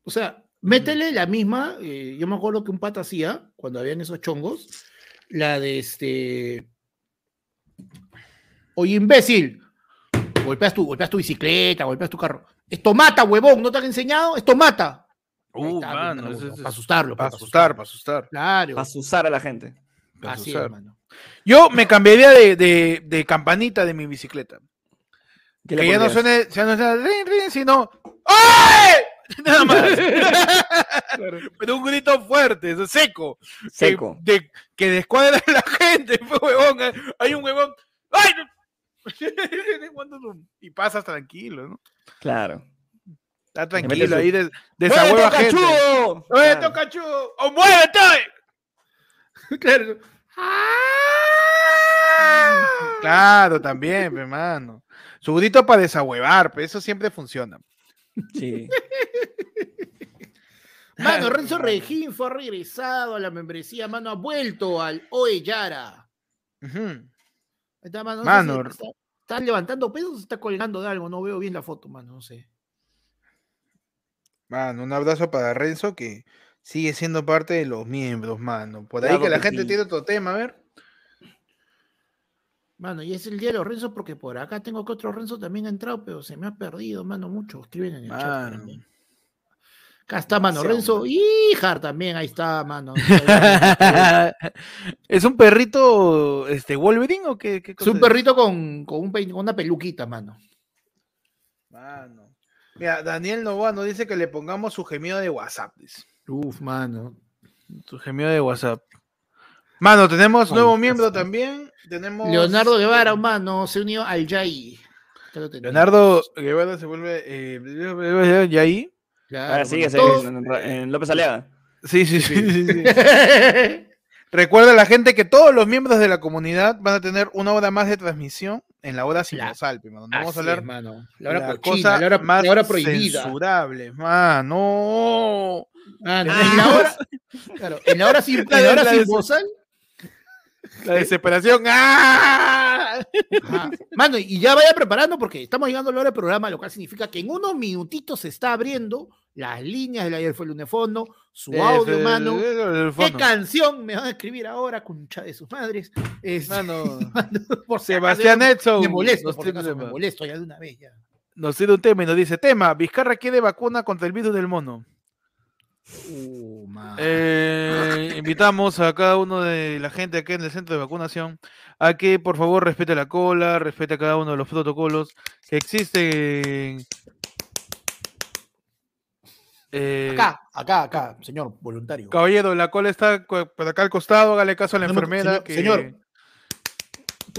o sea, Métele la misma, eh, yo me acuerdo que un pata hacía, cuando habían esos chongos, la de este. Oye, imbécil, golpeas tu, golpeas tu bicicleta, golpeas tu carro. Esto mata, huevón, ¿no te han enseñado? Esto mata. Uh, para asustarlo. Para asustar, para asustar. Claro. Para asustar a la gente. Así es, hermano. Yo me cambiaría de, de, de, campanita de mi bicicleta. Que ya no suene, ya no suene rin, rin, sino ¡Ay! Nada más. Pero un grito fuerte, seco. Seco. Que, de, que descuadra a la gente, huevón. Hay un huevón. ¡Ay! y pasas tranquilo, ¿no? Claro. Está tranquilo ahí, de, desahueva gente. ¡Muévete, cachudo! ¡O muévete! claro. Claro, también, hermano. Su grito para desahuevar, pero eso siempre funciona. Sí. Mano, Renzo Regín fue regresado a la membresía, mano, ha vuelto al Oeyara. Está, mano. está, levantando pesos o está colgando de algo? No veo bien la foto, mano, no sé. Mano, un abrazo para Renzo que sigue siendo parte de los miembros, mano. Por ahí que la gente tiene otro tema, a ver. Mano, y es el día de los Renzo porque por acá tengo que otro Renzo también ha entrado, pero se me ha perdido, mano, mucho. Escriben en el chat Acá está, mano, Renzo. Hija también, ahí está, mano. ¿Es un perrito este, Wolverine o qué? es un perrito con, con, una peluquita, mano. Mano. Mira, Daniel Novoa nos dice que le pongamos su gemido de WhatsApp. Uf, mano. Su gemido de WhatsApp. Mano, tenemos nuevo miembro también. Tenemos... Leonardo Guevara, mano, se unió al Yai. Leonardo Guevara se vuelve eh, Yai. Ahora sí, en, López Aliaga. Sí, sí, sí. sí, Recuerda a la gente que todos los miembros de la comunidad van a tener una hora más de transmisión en la hora sin donde vamos a hablar mano. La hora la cosa la hora, más la hora prohibida. censurable, mano. Ah, en la hora, claro, en la hora sin, en la hora sin la desesperación. ¡Ah! Mano, y ya vaya preparando porque estamos llegando a la hora del programa, lo cual significa que en unos minutitos se está abriendo las líneas del ayer fue el lunefondo, su audio, mano. ¿Qué canción me van a escribir ahora, concha de sus madres? Es, mano, por Sebastián Edson. Me molesto, me molesto ya de una vez ya. Nos tiene un tema y nos dice, tema, Vizcarra quiere vacuna contra el virus del mono. Uh, eh, invitamos a cada uno de la gente aquí en el centro de vacunación a que por favor respete la cola, respete cada uno de los protocolos que existen. Eh, acá, acá, acá, señor voluntario. Caballero, la cola está por acá al costado, hágale caso a la enfermera. Señor,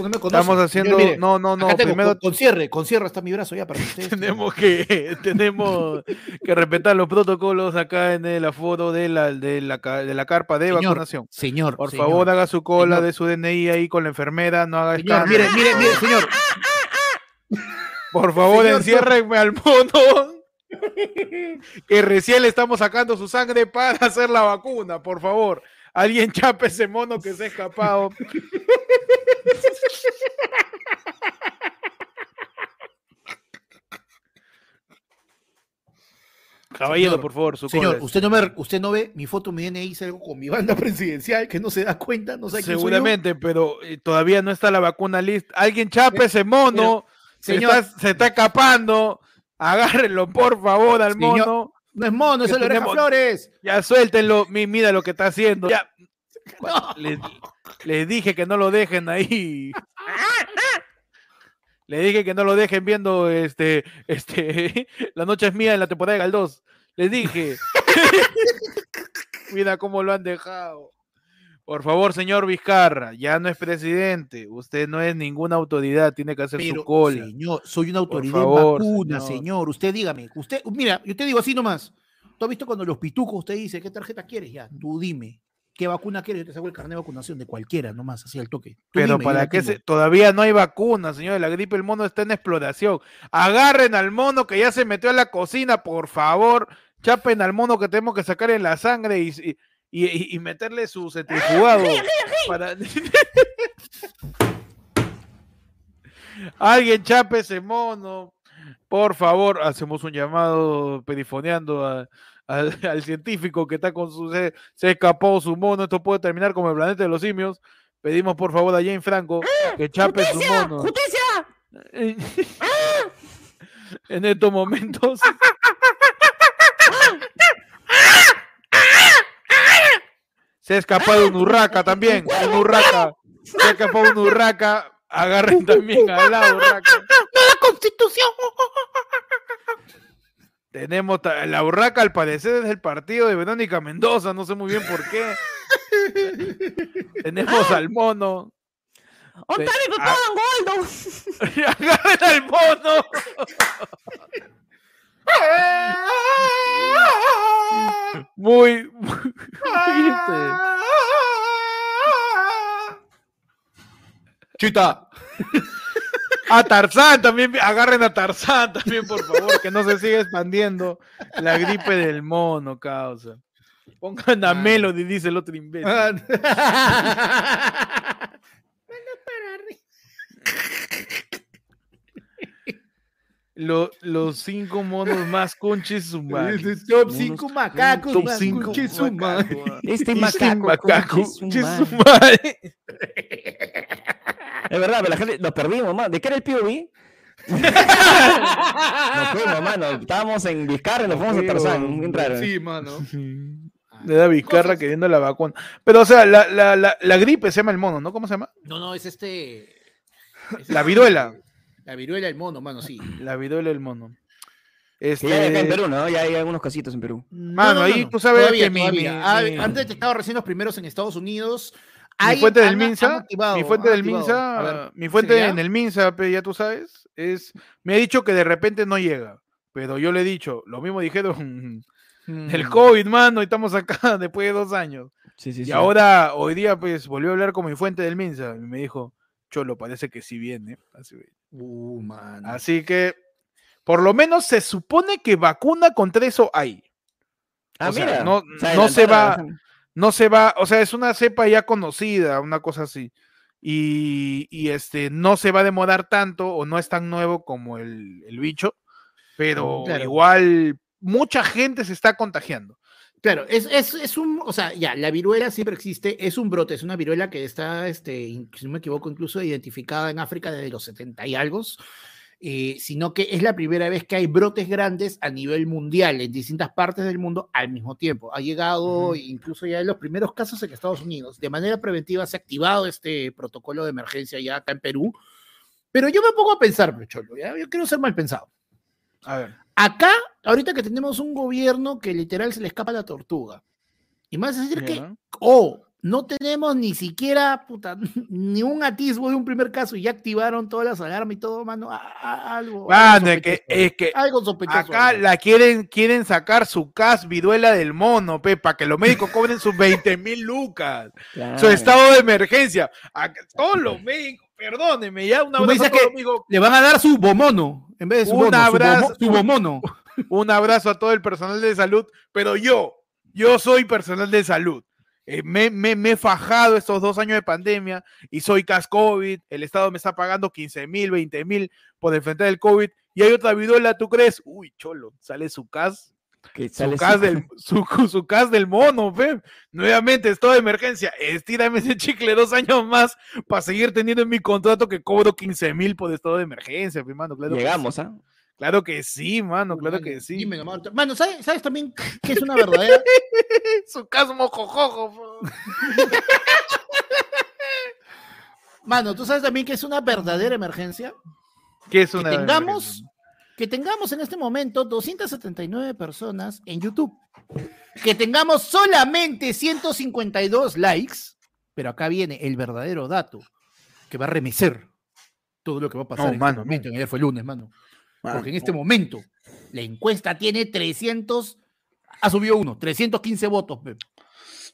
no me Estamos haciendo. no, no, no. primero... con, cierre, con cierre está mi brazo ya para ustedes. tenemos que, tenemos que respetar los protocolos acá en el aforo de la, de la, de la carpa de vacunación. Señor. Por favor, haga su cola de su DNI ahí con la enfermera, no haga señor, Mire, mire, mire, señor. Por favor, enciérrenme al mono. que recién le estamos sacando su sangre para hacer la vacuna, por favor. Alguien chape ese mono que se ha escapado. Caballero, por favor, su Señor, usted no, me, usted no ve mi foto, me viene ahí algo con mi banda presidencial que no se da cuenta, no sé Seguramente, pero eh, todavía no está la vacuna lista. Alguien chape ese mono, señor, se, está, escapando. Agárrenlo, por favor, al mono. No es mono, es el Oreja Flores. Ya suéltenlo, mira lo que está haciendo. Ya. Les, dije que no lo dejen ahí. Le dije que no lo dejen viendo este, este, La noche es mía en la temporada de Galdós. Les dije. Mira cómo lo han dejado. Por favor, señor Vizcarra, ya no es presidente. Usted no es ninguna autoridad, tiene que hacer su cola. Señor, soy una autoridad vacuna, señor. Usted dígame. Usted, mira, yo te digo así nomás. ¿Tú has visto cuando los pitucos usted dice qué tarjeta quieres? Ya, tú dime. ¿Qué vacuna quieres? Yo te saco el carnet de vacunación de cualquiera, nomás, así al toque. Pero para qué se... todavía no hay vacuna, señor. La gripe, el mono está en exploración. Agarren al mono que ya se metió a la cocina, por favor. Chapen al mono que tenemos que sacar en la sangre y y, meterle su centrifugado para... Alguien chape ese mono. Por favor, hacemos un llamado perifoneando al, científico que está con su. Se, escapó su mono. Esto puede terminar como el planeta de los simios. Pedimos por favor a Jane Franco que chape su mono. ¡Justicia! en estos momentos. Se ha escapado un urraca también. Un urraca. Se ha escapado un urraca. Agarren también al lado urraca. ¡No la constitución! Tenemos la urraca al parecer es el partido de Verónica Mendoza, no sé muy bien por qué. Tenemos al mono. ¡Octavio Goldo! ¡Agarren al mono! muy, muy, Chita. A Tarzán también, agarren a Tarzán también, por favor, que no se siga expandiendo la gripe del mono, causa. Pongan a Melody, dice el otro imbécil. los cinco monos más conches humanos. Top cinco macacos top más cinco conches humanos. Este, este macaco, macaco conches Es verdad, pero la gente nos perdimos, mamá. ¿De qué era el POV? nos fuimos, mano. Estábamos en Vizcarra y nos fuimos a Tarzán. Bien raro. Sí, mano. Le da Vizcarra queriendo la vacuna. Pero, o sea, la, la, la, la, gripe se llama el mono, ¿no? ¿Cómo se llama? No, no, es este. la viruela. La viruela del mono, mano, sí. La viruela del mono. Este... Ya en Perú, ¿no? Ya hay algunos casitos en Perú. Mano, ahí tú sabes que mi, ah, Antes estaba recién los primeros en Estados Unidos. Mi fuente del Minsa, mi fuente del Minsa, mi fuente en el Minsa, ya tú sabes, es, me ha dicho que de repente no llega, pero yo le he dicho, lo mismo dijeron el mm. COVID, mano, y estamos acá después de dos años. Sí, sí, y ahora, hoy día, pues, volvió a hablar con mi fuente del Minsa y me dijo, Cholo, parece que sí viene. Así, uh, Así que, por lo menos se supone que vacuna contra eso hay. Ah, mira. no, no se va, no se va, o sea, es una cepa ya conocida, una cosa así. Y, y, este, no se va a demorar tanto o no es tan nuevo como el, el bicho, pero igual mucha gente se está contagiando. Claro, es, es, es, un, o sea, ya, la viruela siempre existe, es un brote, es una viruela que está, este, si no me equivoco, incluso identificada en África desde los 70 y algo, eh, sino que es la primera vez que hay brotes grandes a nivel mundial en distintas partes del mundo al mismo tiempo. Ha llegado incluso ya en los primeros casos en Estados Unidos. De manera preventiva se ha activado este protocolo de emergencia ya acá en Perú, pero yo me pongo a pensar, Cholo, ¿ya? yo quiero ser mal pensado. A ver. Acá, ahorita que tenemos un gobierno que literal se le escapa la tortuga. Y más decir que, o no tenemos ni siquiera puta, ni un atisbo de un primer caso y ya activaron todas las alarmas y todo, mano. algo. Mano, es que, es que algo sospechoso. Acá la quieren, quieren sacar su CAS viruela del mono, pe, para que los médicos cobren sus 20 mil lucas. Su estado de emergencia. todos los médicos, perdónenme, ya una vez que le van a dar su bomono en vez de su un abrazo, su, bomono. Un abrazo a todo el personal de salud, pero yo, yo soy personal de salud eh, me, me, he fajado estos dos años de pandemia y soy CAS-COVID, el Estado me está pagando 15 mil, 20 mil por enfrentar el COVID y hay otra viduela, ¿tú crees? Uy, cholo, sale su CAS. Su CAS, del, su, su CAS del mono, fe. Nuevamente, estado de emergencia. Estírame ese chicle dos años más para seguir teniendo en mi contrato que cobro 15 mil por estado de emergencia, hermano. Llegamos, ¿ah? Claro que sí, mano, claro que sí. mano, ¿sabes, ¿sabes, también qué es una verdadera? Su caso mojojojo. mano, ¿tú sabes también que es una verdadera emergencia? ¿Qué es una que tengamos, que tengamos en este momento 279 personas en YouTube. Que tengamos solamente 152 likes. Pero acá viene el verdadero dato que va a remecer todo lo que va a pasar en mano, este momento. Ayer fue lunes, mano. Porque en este momento la encuesta tiene 300, ha subido uno, 315 votos.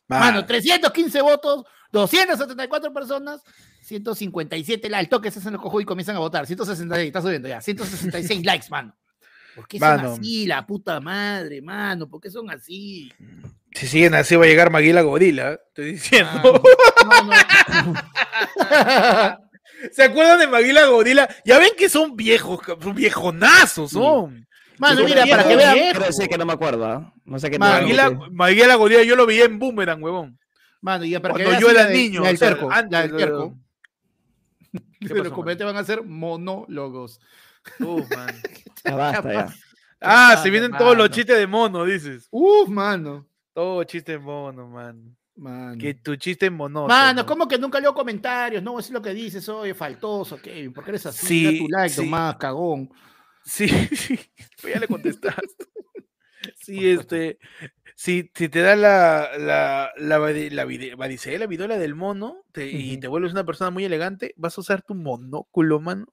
Mano, 315 votos, 274 personas, 157 likes. Toques se lo cojo y comienzan a votar. 166, está subiendo ya. 166 likes, mano. ¿Por qué son así, la puta madre, mano? ¿Por qué son así? Si siguen así va a llegar Maguila Gorila, estoy diciendo. ¿Se acuerdan de Maguila Godila? Ya ven que son viejos, viejonazos son. Mano, mira, para que vean. Quiero que no me acuerdo. ¿ah? No sé qué Maguila, Maguila Godila yo lo vi en Boomerang, huevón. Mano, ya para Cuando que yo era niño. El del cerco. Los comentarios van a ser monólogos. Uf, man. Ya basta, ya. Ah, se vienen todos los chistes de mono, dices. Uf, mano. Todo chiste de mono, man. Que tu chiste es monótono. Mano, ¿cómo que nunca leo comentarios? No, es lo que dices, oye, faltoso, Kevin, ¿por qué eres así? Sí, tu like sí. más, cagón. Sí, sí, ya le contestaste. sí, este, si, si te da la, la, la, la, varicela, vidola del mono, y te vuelves una persona muy elegante, vas a usar tu monóculo, mano.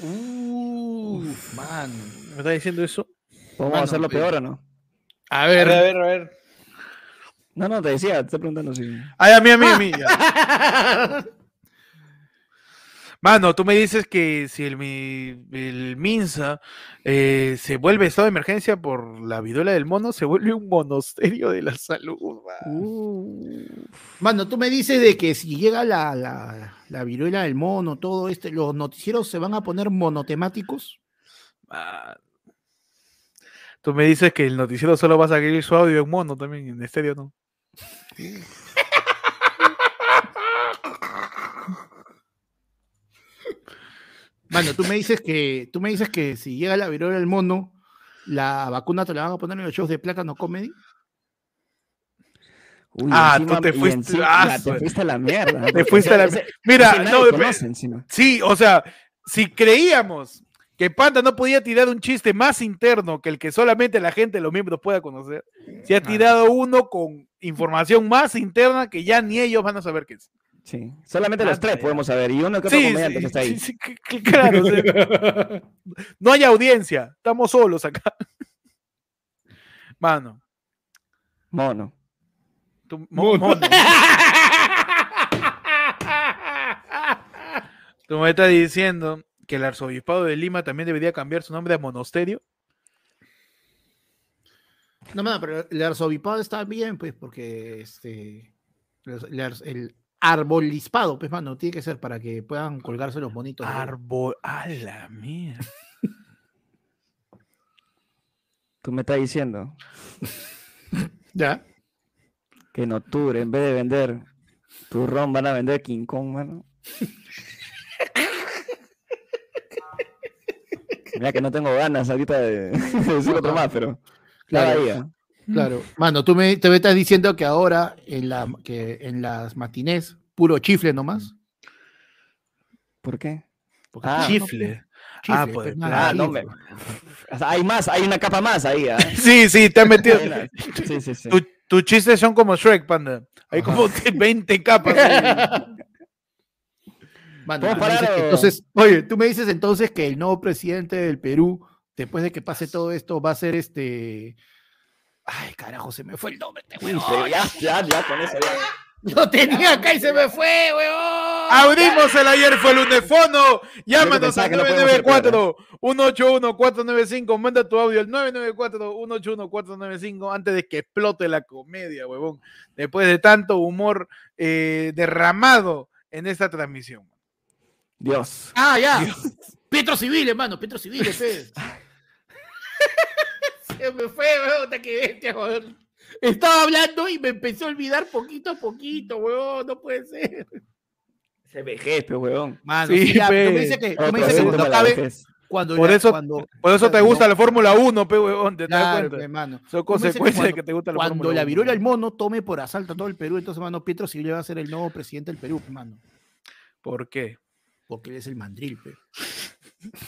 Uf, man. ¿Me está diciendo eso? ¿Vamos a hacerlo peor o no? A ver, a ver, a ver. No, no, te decía, te estoy preguntando si. Ay, a mí, a mí, a mí. Mano, tú me dices que si el, el Minsa eh, se vuelve estado de emergencia por la viduela del mono, se vuelve un monasterio de la salud. Mano, tú me dices de que si llega la, la, la, viruela del mono, todo este, los noticieros se van a poner monotemáticos. Tú me dices que el noticiero solo va a salir su audio en mono también, en estéreo no. Bueno, tú me dices que tú me dices que si llega la viruela del mono, la vacuna te la van a poner en los shows de Plátano Comedy. ah, tú te fuiste, ah, te fuiste a la mierda. Te fuiste a la Mira, no, sí, o sea, si creíamos que Panda no podía tirar un chiste más interno que el que solamente la gente, los miembros pueda conocer. Se ha tirado uno con información más interna que ya ni ellos van a saber qué es. Sí, solamente los tres podemos saber y uno que otro sí, comediante que está ahí. Sí, claro. no hay audiencia, estamos solos acá. Mano. Mono. mono. Tú me estás diciendo que el arzobispado de Lima también debería cambiar su nombre a monasterio? No, no, pero el arzobispado está bien, pues, porque este el, arbolispado, pues, mano, tiene que ser para que puedan colgarse los bonitos. Árbol, a la mierda. Tú me estás diciendo. ¿Ya? Que en octubre, en vez de vender turrón, van a vender King Kong, mano. Mira que no tengo ganas ahorita de, decir otro más, pero claro, Claro. Mano, tú me, te estás diciendo que ahora en, la, que en las matinés, puro chifle nomás. ¿Por qué? Porque ah, chifle. ah, pues, ah, no hay más, hay una capa más ahí. ¿eh? sí, sí, te has metido. sí, sí, sí. tus chistes son como Shrek, panda. Hay como 20 capas. entonces, oye, tú me dices entonces que el nuevo presidente del Perú, después de que pase todo esto, va a ser este. Ay, carajo, se me fue el nombre. ya, ya, ya, con eso ya. Lo tenía acá y se me fue, weón. Abrimos el ayer fue el lunefono. Llámanos al 994-181-495. Manda tu audio al 994-181-495 antes de que explote la comedia, huevón. Después de tanto humor eh, derramado en esta transmisión. Dios. Ah, ya. Petro Civil, hermano. Petro Civil, se me fue, weón. Que bestia, joder. Estaba hablando y me empezó a olvidar poquito a poquito, weón. No puede ser. Se vejez, pe, weón. Mano, sí, ya, me dice que, me cuando acabe, cuando por, ya, eso, cuando, por eso te gusta la Fórmula 1, pe, weón. ¿te claro, das cuenta? Son consecuencias de que te gusta la Fórmula 1. Cuando la viruela el mono tome por asalto a todo el Perú, entonces, mano, Pietro Civil va a ser el nuevo presidente del Perú, mano. ¿Por qué? Porque él es el mandril, pe.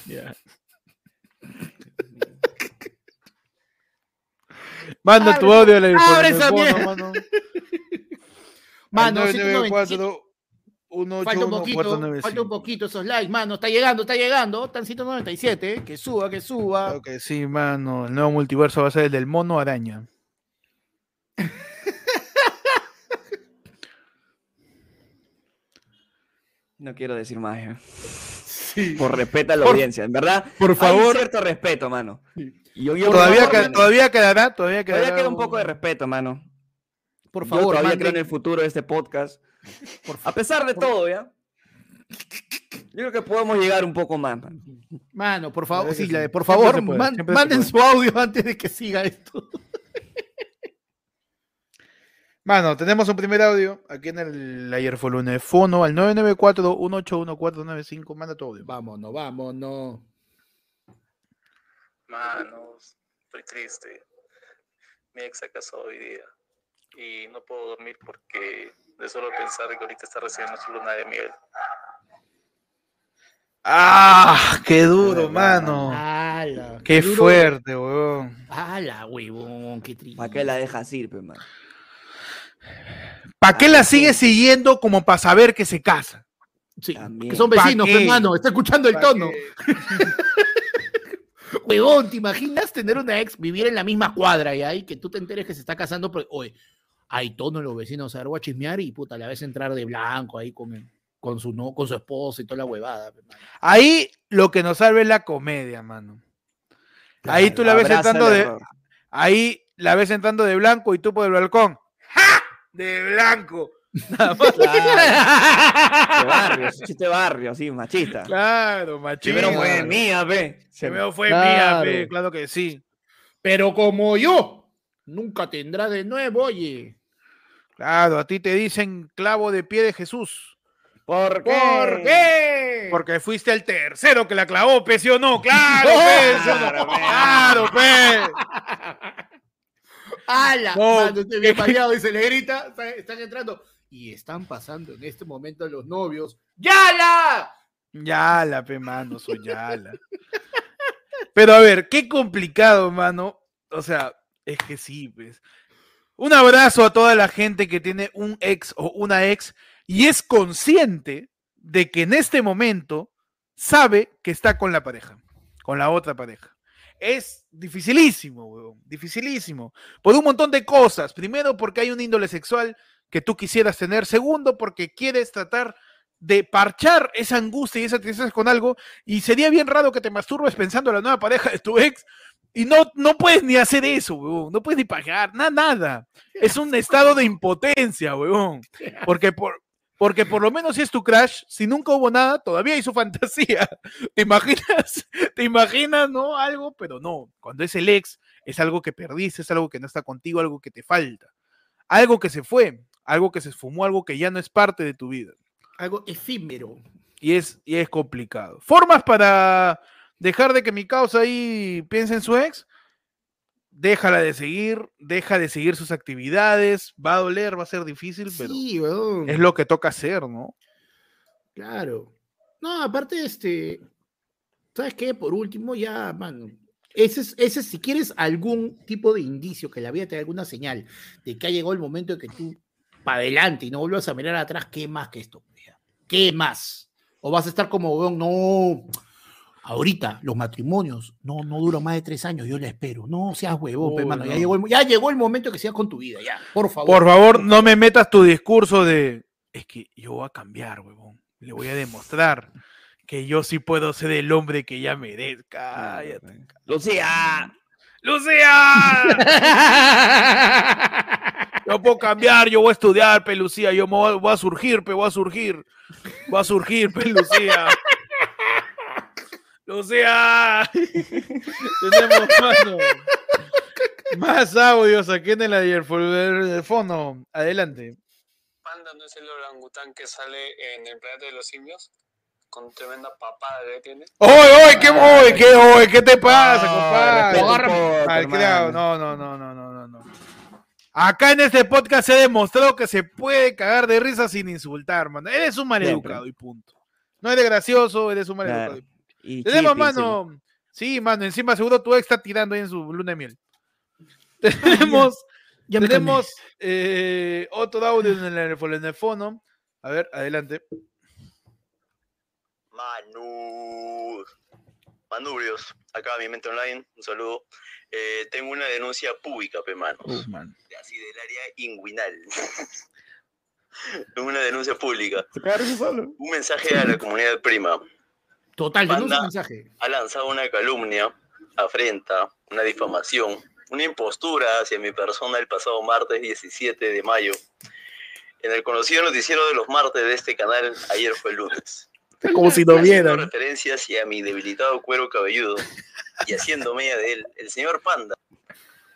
Ya. Manda tu audio a la Abre esa mierda. Mano, mano 194 falta un poquito, falta un poquito esos likes, mano. Está llegando, está llegando. Están 197, ¿eh? que suba, que suba. Creo que sí, mano. El nuevo multiverso va a ser el del mono araña. No quiero decir más. ¿eh? Sí. Por respeto a la audiencia, en verdad. Por favor. Hay cierto respeto, mano. Yo, yo todavía, favor, todavía quedará, todavía quedará. Todavía queda un poco de respeto, mano. Por favor, yo todavía mande... creo en el futuro de este podcast. A pesar de todo, ¿ya? Yo creo que podemos llegar un poco más. Mano, por favor, sí, sí. por favor, man, manden su audio antes de que siga esto. Mano, tenemos un primer audio aquí en el ayer fue lunes. Fono al 994-181-495. Manda tu audio. Vámonos, vámonos. Manos, estoy triste. Mi ex se casó hoy día y no puedo dormir porque de solo pensar que ahorita está recibiendo su luna de miel. ¡Ah! ¡Qué duro, mano! ¡Qué, fuerte, weón! ¡Hala, huevón! ¡Qué triste! ¿Para qué la dejas ir, pe, man? ¿Para qué la sigue siguiendo como para saber que se casa? Sí, que son vecinos, hermano. Está escuchando el tono. Huevón, ¿te imaginas tener una ex, vivir en la misma cuadra y ahí que tú te enteres que se está casando? Porque, oye, hay tono los vecinos a ver, a chismear y puta, la ves entrar de blanco ahí con, con, su, no, con su esposa y toda la huevada. Ahí lo que nos salve es la comedia, mano. Ahí tú la ves entrando de. Ahí la ves entrando de blanco y tú por el balcón. De blanco. Nada más. Claro. de barrio, chiste barrio, así, machista. Claro, machista. Primero fue mía, ve. Primero fue mía, ve, claro que sí. Pero como yo, nunca tendrá de nuevo, oye. Claro, a ti te dicen clavo de pie de Jesús. ¿Por qué? ¿Por qué? Porque fuiste el tercero que la clavó, pe, ¿sí o no? Claro, pe, claro, claro, pe. ¡Hala! No, Mano, este fallado y se le grita, están entrando. Y están pasando en este momento los novios. ¡Yala! Yala, pe, mano, soy Yala. Pero a ver, qué complicado, mano. O sea, es que sí, pues. Un abrazo a toda la gente que tiene un ex o una ex y es consciente de que en este momento sabe que está con la pareja, con la otra pareja. Es dificilísimo, weón, dificilísimo. Por un montón de cosas. Primero, porque hay un índole sexual que tú quisieras tener. Segundo, porque quieres tratar de parchar esa angustia y esa tristeza con algo. Y sería bien raro que te masturbes pensando en la nueva pareja de tu ex y no, no puedes ni hacer eso, weón. No puedes ni pagar, nada, nada. Es un estado de impotencia, weón. Porque por, porque por lo menos si es tu crash, si nunca hubo nada, todavía hay su fantasía. ¿Te imaginas? ¿Te imaginas, no? Algo, pero no. Cuando es el ex, es algo que perdiste, es algo que no está contigo, algo que te falta. Algo que se fue, algo que se esfumó, algo que ya no es parte de tu vida. Algo efímero. Y es, y es complicado. Formas para dejar de que mi causa ahí piense en su ex, déjala de seguir, deja de seguir sus actividades, va a doler, va a ser difícil, pero es lo que toca hacer, ¿no? Claro. No, aparte, este, ¿sabes qué? Por último, ya, man, Ese es, ese si quieres algún tipo de indicio que la vida te dé alguna señal de que ha llegado el momento de que tú para adelante y no vuelvas a mirar atrás, ¿qué más que esto? ¿Qué más? O vas a estar como, no, ahorita los matrimonios no, no duran más de tres años, yo le espero. No seas huevón, hermano, ya, llegó el, ya llegó el momento que sigas con tu vida, ya, por favor. Por favor, no me metas tu discurso de, es que yo voy a cambiar, huevón, le voy a demostrar que yo sí puedo ser el hombre que ya merezca. Lucía, Lucía. yo puedo cambiar, yo voy a estudiar, Pelucía, yo voy, voy a surgir, pe, voy a surgir. Voy a surgir, Pelucía. Lucía. Tenemos mano. Más audios aquí en el ayer el fondo. Adelante. Panda no es el orangután que sale en el planeta de los simios con tremenda papada que tiene. ¡Oye, oye! ¿Qué, oye, qué, oye, ¿qué te pasa, compadre? No, no, no, no, no, no. Acá en este podcast se ha demostrado que se puede cagar de risa sin insultar, mano. Eres un maleducado y punto. No eres gracioso, eres un maleducado y punto. Y Tenemos, mano. Sí, mano, encima seguro tu ex está tirando ahí en su luna de miel. tenemos tenemos eh, otro audio en el, en el fono. A ver, adelante. Manu. Manubrios, acá mi mente online, un saludo. Eh, tengo una denuncia pública, pe manos. Así del área inguinal. una denuncia pública. Un mensaje a la comunidad prima. Total, denuncia un mensaje. Ha lanzado una calumnia, afrenta, una difamación, una impostura hacia mi persona el pasado martes 17 de mayo. En el conocido noticiero de los martes de este canal, ayer fue el lunes. Como si no viera. referencia hacia mi debilitado cuero cabelludo y haciendo media de él, el señor Panda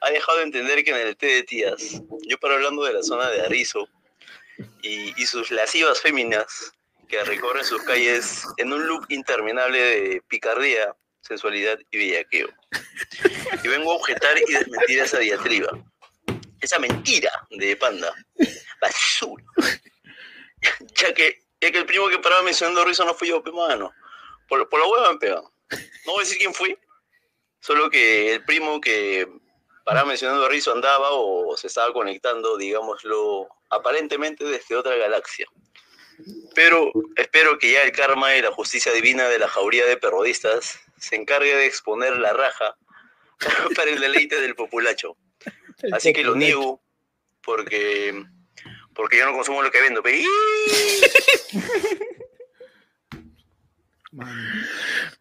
ha dejado de entender que en el té de tías, yo para hablando de la zona de Arizo y, sus lascivas féminas que recorren sus calles en un look interminable de picardía, sensualidad y bellaqueo. Y vengo a objetar y desmentir esa diatriba, esa mentira de Panda, basura, ya que es que el primo que paraba mencionando Rizzo no fui yo, mano. Por, por la hueva me pegado. No voy a decir quién fui, solo que el primo que paraba mencionando Rizzo andaba o se estaba conectando, digámoslo, aparentemente desde otra galaxia. Pero espero que ya el karma y la justicia divina de la jauría de perrodistas se encargue de exponer la raja para el deleite del populacho. Así que lo niego porque porque yo no consumo lo que vendo.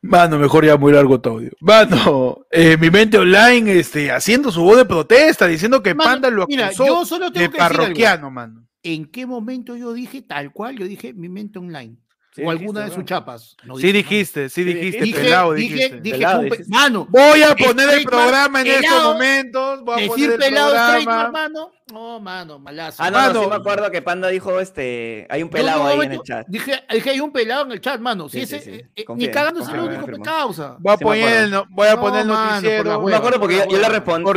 Mano. mejor ya muy largo todo audio. Mano, eh, mi mente online este, haciendo su voz de protesta, diciendo que Panda lo acusó yo solo tengo de que parroquiano, mano. ¿En qué momento yo dije tal cual? Yo dije mi mente online o alguna de sus chapas. sí dijiste, sí dijiste, dije, pelado, dijiste. Dije, pelado, mano, voy a poner el programa en estos momentos. Voy a poner el pelado programa. hermano. No, mano, malazo. Ah, no, no, sí me acuerdo que Panda dijo, este, hay un pelado ahí en el chat. Dije, dije, hay un pelado en el chat, mano. Sí, ese, eh, eh, ni cagando es lo único que causa. Voy a poner, voy a poner el noticiero. No me acuerdo porque yo, le respondí,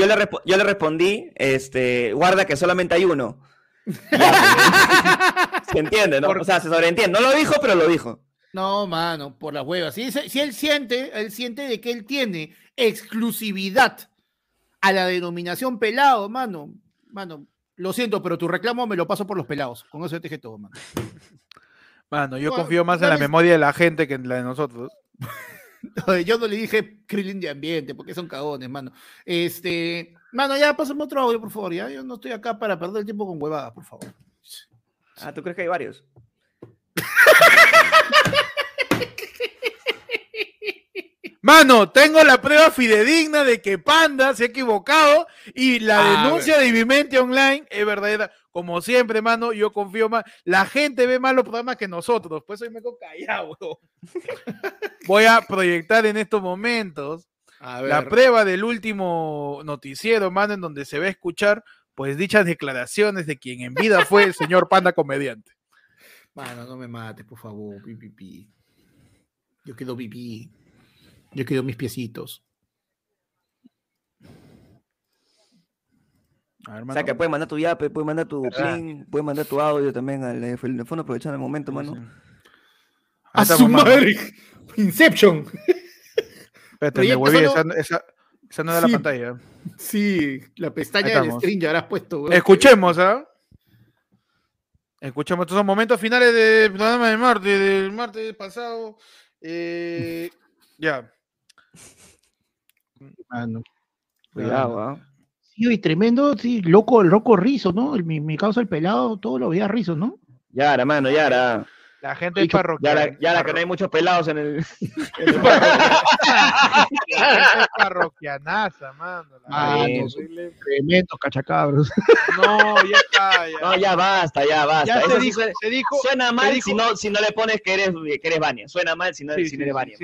yo le respondí, este, guarda que solamente hay uno. se entiende, ¿no? O sea, se sobreentiende. No lo dijo, pero lo dijo. No, mano, por las huevas. Si, si él siente, él siente de que él tiene exclusividad a la denominación pelado, mano. Mano, lo siento, pero tu reclamo me lo paso por los pelados. Con eso te dije todo, mano. Mano, yo confío más en la memoria de la gente que en la de nosotros. yo no le dije Krillin de ambiente, porque son cagones, mano. Este, mano, ya pásame otro audio, por favor. Ya, yo no estoy acá para perder el tiempo con huevadas, por favor. Ah, ¿tú crees que hay varios? Mano, tengo la prueba fidedigna de que Panda se ha equivocado y la ah, denuncia de Vivimente Online es verdadera. Como siempre, mano, yo confío más. La gente ve más los programas que nosotros, pues hoy me quedo callado. Voy a proyectar en estos momentos la prueba del último noticiero, mano, en donde se va a escuchar pues dichas declaraciones de quien en vida fue el señor Panda comediante. Mano, no me mates, por favor, pipipi. Yo quedo pipí. Yo quedo mis piecitos. o sea, que puedes mandar tu yape, puedes mandar tu plin, puedes mandar tu audio también al teléfono aprovechando el momento, mano. A su madre. Inception. Espérate, me volví esa, Esa no es la pantalla. Sí, la pestaña del string ya has puesto. Escuchemos, ¿ah? Escuchemos, estos son momentos finales del programa de martes, del martes pasado. Eh, ya. Mano. Cuidado, ¿ah? Sí, y tremendo, sí, loco, el loco rizo, ¿no? mi, mi causa el pelado, todo lo veía rizo, ¿no? Ya, hermano, ya, era. La gente es parroquial. Ya, la, que no hay muchos pelados en el. parroquianaza, mano. tremendos cachacabros. No, ya está. Ya. No, ya basta, ya basta. Ya se, dijo, se, dijo, suena mal Si, no, si no le pones que eres, que eres Vania. Suena mal si no, si no eres Vania.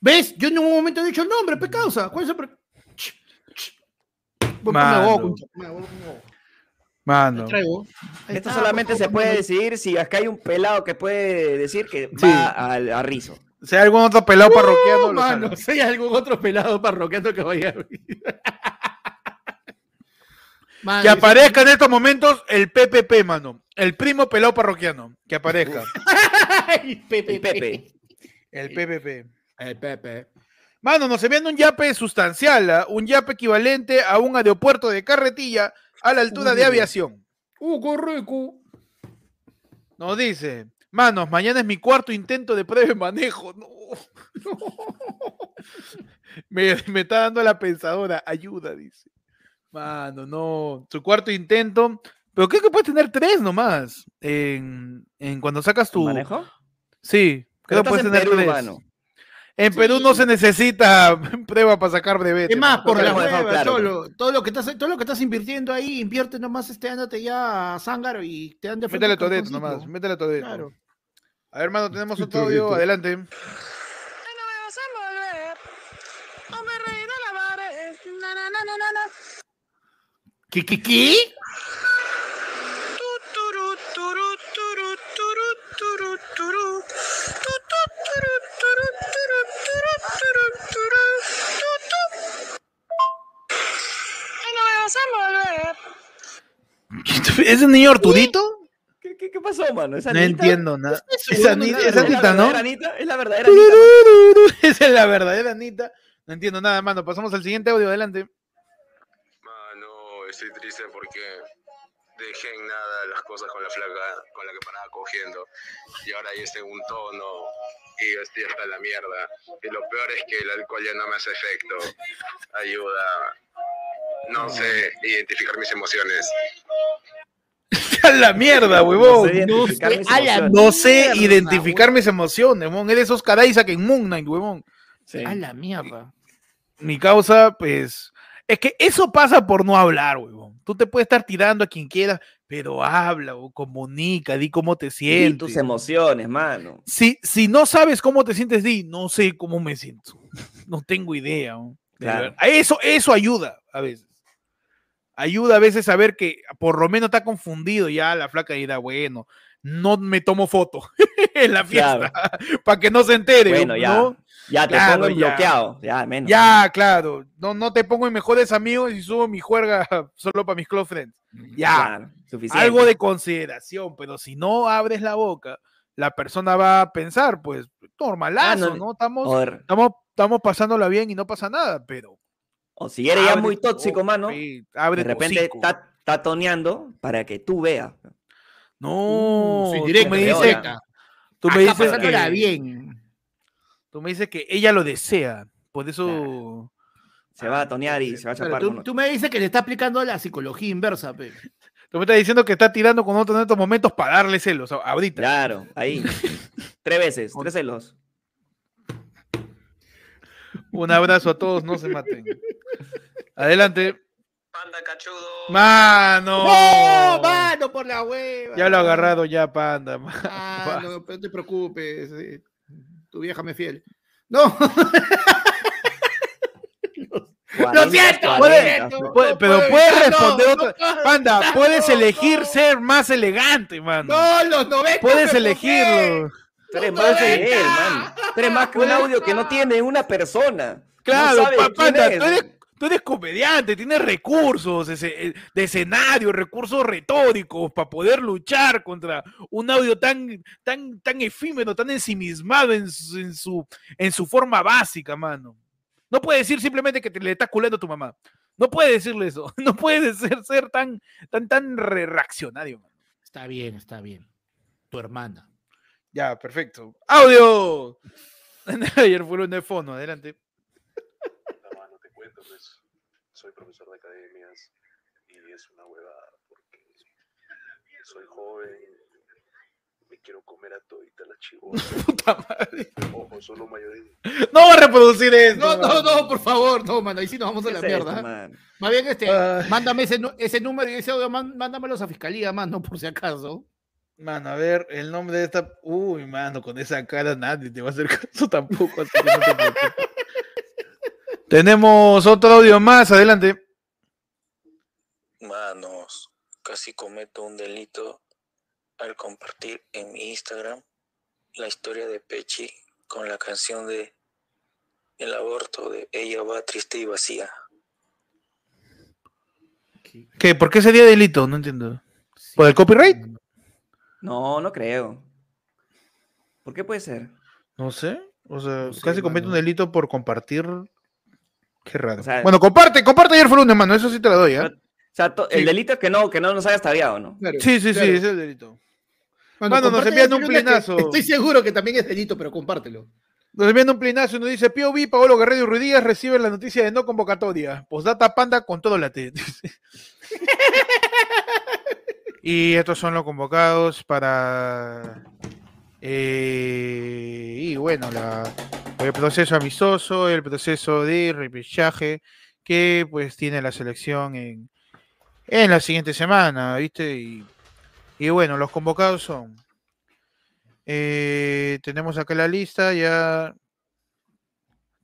¿Ves? Yo en ningún momento he dicho el nombre, pecausa. ¿Cuál es el.? Mano. Mano. Esto solamente se puede decir si acá hay un pelado que puede decir que va al, a Rizo. Si hay algún otro pelado uh, parroquiano. Mano, si hay algún otro pelado parroquiano que vaya a que aparezca en estos momentos el PPP, mano. El primo pelado parroquiano. Que aparezca. el PPP. El PPP. El PP. Mano, nos envían un yape sustancial, ¿ah? un yape equivalente a un aeropuerto de carretilla a la altura de aviación. Uh, correcto. Nos dice, manos, mañana es mi cuarto intento de prueba de manejo. No, Me, está dando la pensadora, ayuda, dice. Mano, no. Su cuarto intento. Pero creo que puedes tener tres nomás. En, en cuando sacas tu. ¿Manejo? Sí, creo que puedes tener tres. En Perú no se necesita prueba para sacar brevetes. Es más, por la hueva, todo, lo que estás, todo lo que estás invirtiendo ahí, invierte nomás este te ya a Zángaro y te dan de Métele Todeto nomás, métele Todeto. Claro. A ver, hermano, tenemos otro audio, adelante. ¿Qué, qué, qué? ¿Es un niño Arturito? ¿Qué, qué, qué pasó, mano? no entiendo nada. Esa Anita, es Anita, ¿no? Es la verdadera Anita. Esa es la verdadera Anita. No entiendo nada, mano. Pasamos al siguiente audio, adelante. Mano, estoy triste porque dejé en nada las cosas con la flaca con la que paraba cogiendo. Y ahora ya estoy en un tono y estoy hasta la mierda. Y lo peor es que el alcohol ya no me hace efecto. Ayuda. No sé identificar mis emociones. a la mierda, huevón. No sé identificar, mis, emociones, huevón. Eres Oscar Isaac en Moon Knight, huevón. A la mierda. Mi causa, pues. Es que eso pasa por no hablar, huevón. Tú te puedes estar tirando a quien quieras, pero habla o comunica, di cómo te sientes. Y tus emociones, mano. Si, si no sabes cómo te sientes, di, no sé cómo me siento. No tengo idea. Eso, eso ayuda a veces ayuda a veces a ver que por lo menos está confundido ya la flaca dirá, bueno, no me tomo foto en la fiesta para que no se entere. Bueno, ya, ya te pongo bloqueado, ya, menos. Ya, claro, no, no te pongo en mejores amigos y subo mi juerga solo para mis close friends. Ya, algo de consideración, pero si no abres la boca, la persona va a pensar, pues, normalazo, ah, ¿no? Estamos, estamos, estamos pasándola bien y no pasa nada, pero o si eres ya muy tóxico, mano, de repente está, está, toneando para que tú veas. No, uh, directo, me dice, tú me dices que bien. Tú me dices que ella lo desea, por eso se va a tonear y se va a chapar. Tú, tú, me dices que le está aplicando la psicología inversa, pe. Tú me estás diciendo que está tirando con otro en estos momentos para darle celos, ahorita. Claro, ahí. tres veces, tres celos. Un abrazo a todos, no se maten. Adelante. Panda cachudo. Mano. ¡Oh, mano, por la hueva. Ya lo ha agarrado ya, panda. Ah, no, no te preocupes. Tu vieja me fiel. No. lo siento, pero puedes responder otra. Panda, puedes elegir ser más elegante, mano. No, los 90. Puedes elegirlo. Tú eres más que él, man. Tú eres más que un audio que no tiene una persona. Claro, Panda, tú eres comediante, tienes recursos de escenario, recursos retóricos para poder luchar contra un audio tan, tan, tan efímero, tan ensimismado en su, en su, en su forma básica, mano. No puede decir simplemente que te, le estás culando a tu mamá. No puede decirle eso. No puede ser, ser tan, tan, tan reaccionario. Está bien, está bien. Tu hermana. Ya, perfecto. ¡Audio! Ayer fue un de fondo, adelante. No, te cuento, pues. Soy profesor de academias y es una huevada porque soy joven, me quiero comer a todita la chivona. Puta madre. Ojo, solo mayoría. No va a reproducir eso. No, no, no, por favor, no, mano. Ahí sí nos vamos a la mierda. Más bien, este, mándame ese, ese número y ese audio, mándamelos a fiscalía, mano, por si acaso. Mano, a ver, el nombre de esta. Uy, mano, con esa cara nadie te va a hacer caso tampoco. Tenemos otro audio más, adelante. Manos, casi cometo un delito al compartir en mi Instagram la historia de Pechi con la canción de El aborto de Ella va triste y vacía. ¿Qué? ¿Por qué sería delito? No entiendo. ¿Por el copyright? No, no creo. ¿Por qué puede ser? No sé. O sea, casi comete un delito por compartir. Qué raro. bueno, comparte, comparte ayer fue lunes, mano. Eso sí te lo doy, ¿eh? O sea, el delito es que no, que no nos haya estabiado, ¿no? sí, sí, sí, ese es el delito. Mano, nos envían un plinazo. Estoy seguro que también es delito, pero compártelo. Nos envían un plinazo y nos dice, POV, Paolo Guerrero y Ruidías reciben la noticia de no convocatoria. Postdata Panda con todo la T. y estos son los convocados para... Eh, y bueno, el proceso amistoso, el proceso de repechaje que pues tiene la selección en, en la siguiente semana, ¿viste? Y y bueno, los convocados son. Eh, tenemos acá la lista, ya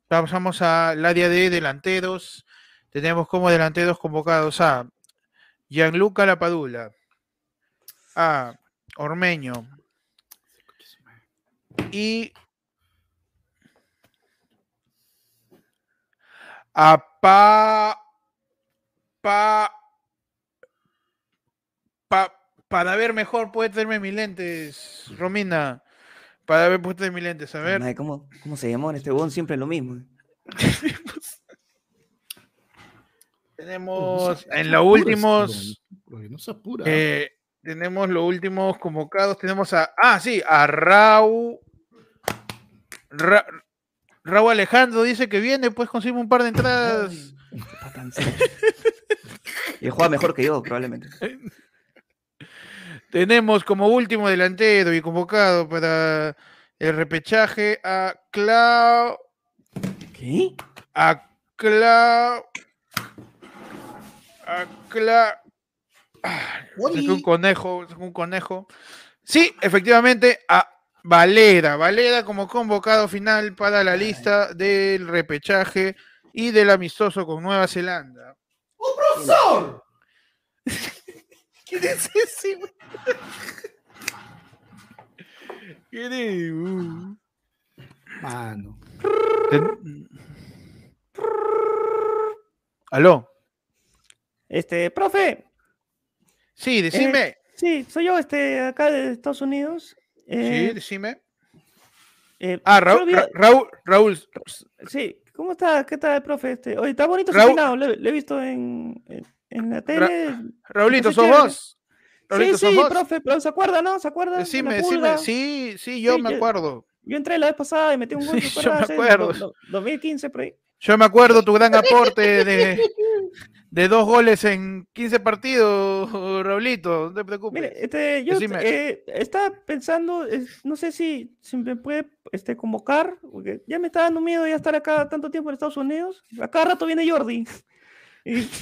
pasamos al área de delanteros. Tenemos como delanteros convocados a Gianluca Lapadula, a Ormeño y a Pa, pa, pa para ver mejor, puede tenerme mis lentes, Romina. Para ver, puede tener mis lentes, a ver. ¿Cómo, cómo se llamó en este bon? Siempre lo mismo. tenemos en los últimos. Eh, tenemos los últimos convocados. Tenemos a. Ah, sí, a Raúl. Raúl Alejandro dice que viene, pues consigue un par de entradas. y juega mejor que yo, probablemente. Tenemos como último delantero y convocado para el repechaje a Clau. ¿Qué? A Clau. A Clau. Es un conejo, es un conejo. Sí, efectivamente, a Valera. Valera como convocado final para la lista del repechaje y del amistoso con Nueva Zelanda. ¡Un profesor! ¿Quién es ese? ¿Quién es? Mano. ¿Aló? Este, profe. Sí, decime. Eh, sí, soy yo, este, acá de Estados Unidos. Eh, sí, decime. Eh, ah, Raúl, Raúl, Raúl, Sí, ¿cómo está? ¿Qué tal, profe? Este, oye, está bonito su peinado, le, he visto en, en la tele. Raulito, ¿sos vos? sí, sí, profe, pero ¿se acuerda, no? ¿Se acuerda? Decime, decime, sí, sí, yo me acuerdo. Yo, entré la vez pasada y metí un gol. Sí, yo me acuerdo. 2015, por ahí. Yo me acuerdo tu gran aporte de, de dos goles en 15 partidos, Raulito, no te preocupes. Mire, este, yo eh, estaba pensando, no sé si, si me puede este, convocar, porque ya me está dando miedo ya estar acá tanto tiempo en Estados Unidos. A cada rato viene Jordi. Y...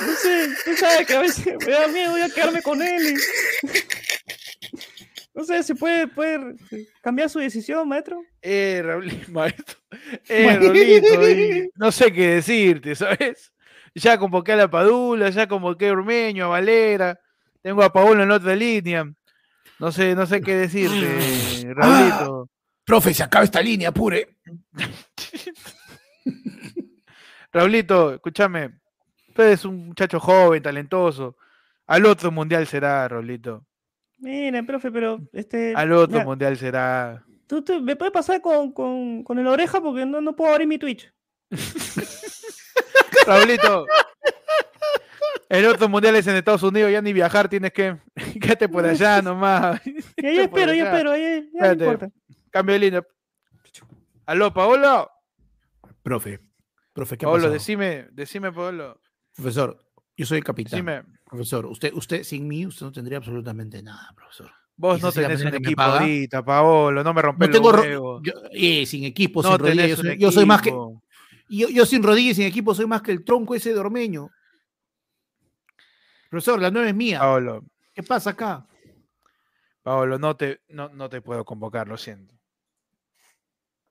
No sé, tú sabes que a veces me da miedo a quedarme con él. No sé, ¿se puede, puede cambiar su decisión, maestro? Eh, Raúl, maestro. Eh, Raulito, no sé qué decirte, ¿sabes? Ya convoqué a la Padula, ya convoqué a Urmeño, a Valera, tengo a Paolo en otra línea. No sé, no sé qué decirte, Raulito. Ah, profe, se acaba esta línea, apure. Raulito, escúchame. Usted es un muchacho joven, talentoso. Al otro mundial será, Rolito. Miren, profe, pero este. Al otro mundial será. Tú me puedes pasar con, con, con el oreja porque no, no puedo abrir mi Twitch. Raulito. En otros mundiales en Estados Unidos ya ni viajar tienes que. Quédate por allá nomás. Ya, ya espero, ya espero. Ya, ya no importa. Cambio de línea. Aló, Paolo. Profe. Profe, ¿qué Paolo, decime, decime, Paolo. Profesor, yo soy el capitán. Decime. Profesor, usted, usted sin mí, usted no tendría absolutamente nada, profesor. Vos no tenés un equipo ahorita, Paolo, no me rompes no tengo yo, eh, sin equipo, sin rodillas. Yo, soy más que. Yo, yo sin rodillas y sin equipo soy más que el tronco ese de Ormeño. Profesor, la nueve es mía. Paolo. ¿Qué pasa acá? Paolo, no te, no, no te puedo convocar, lo siento.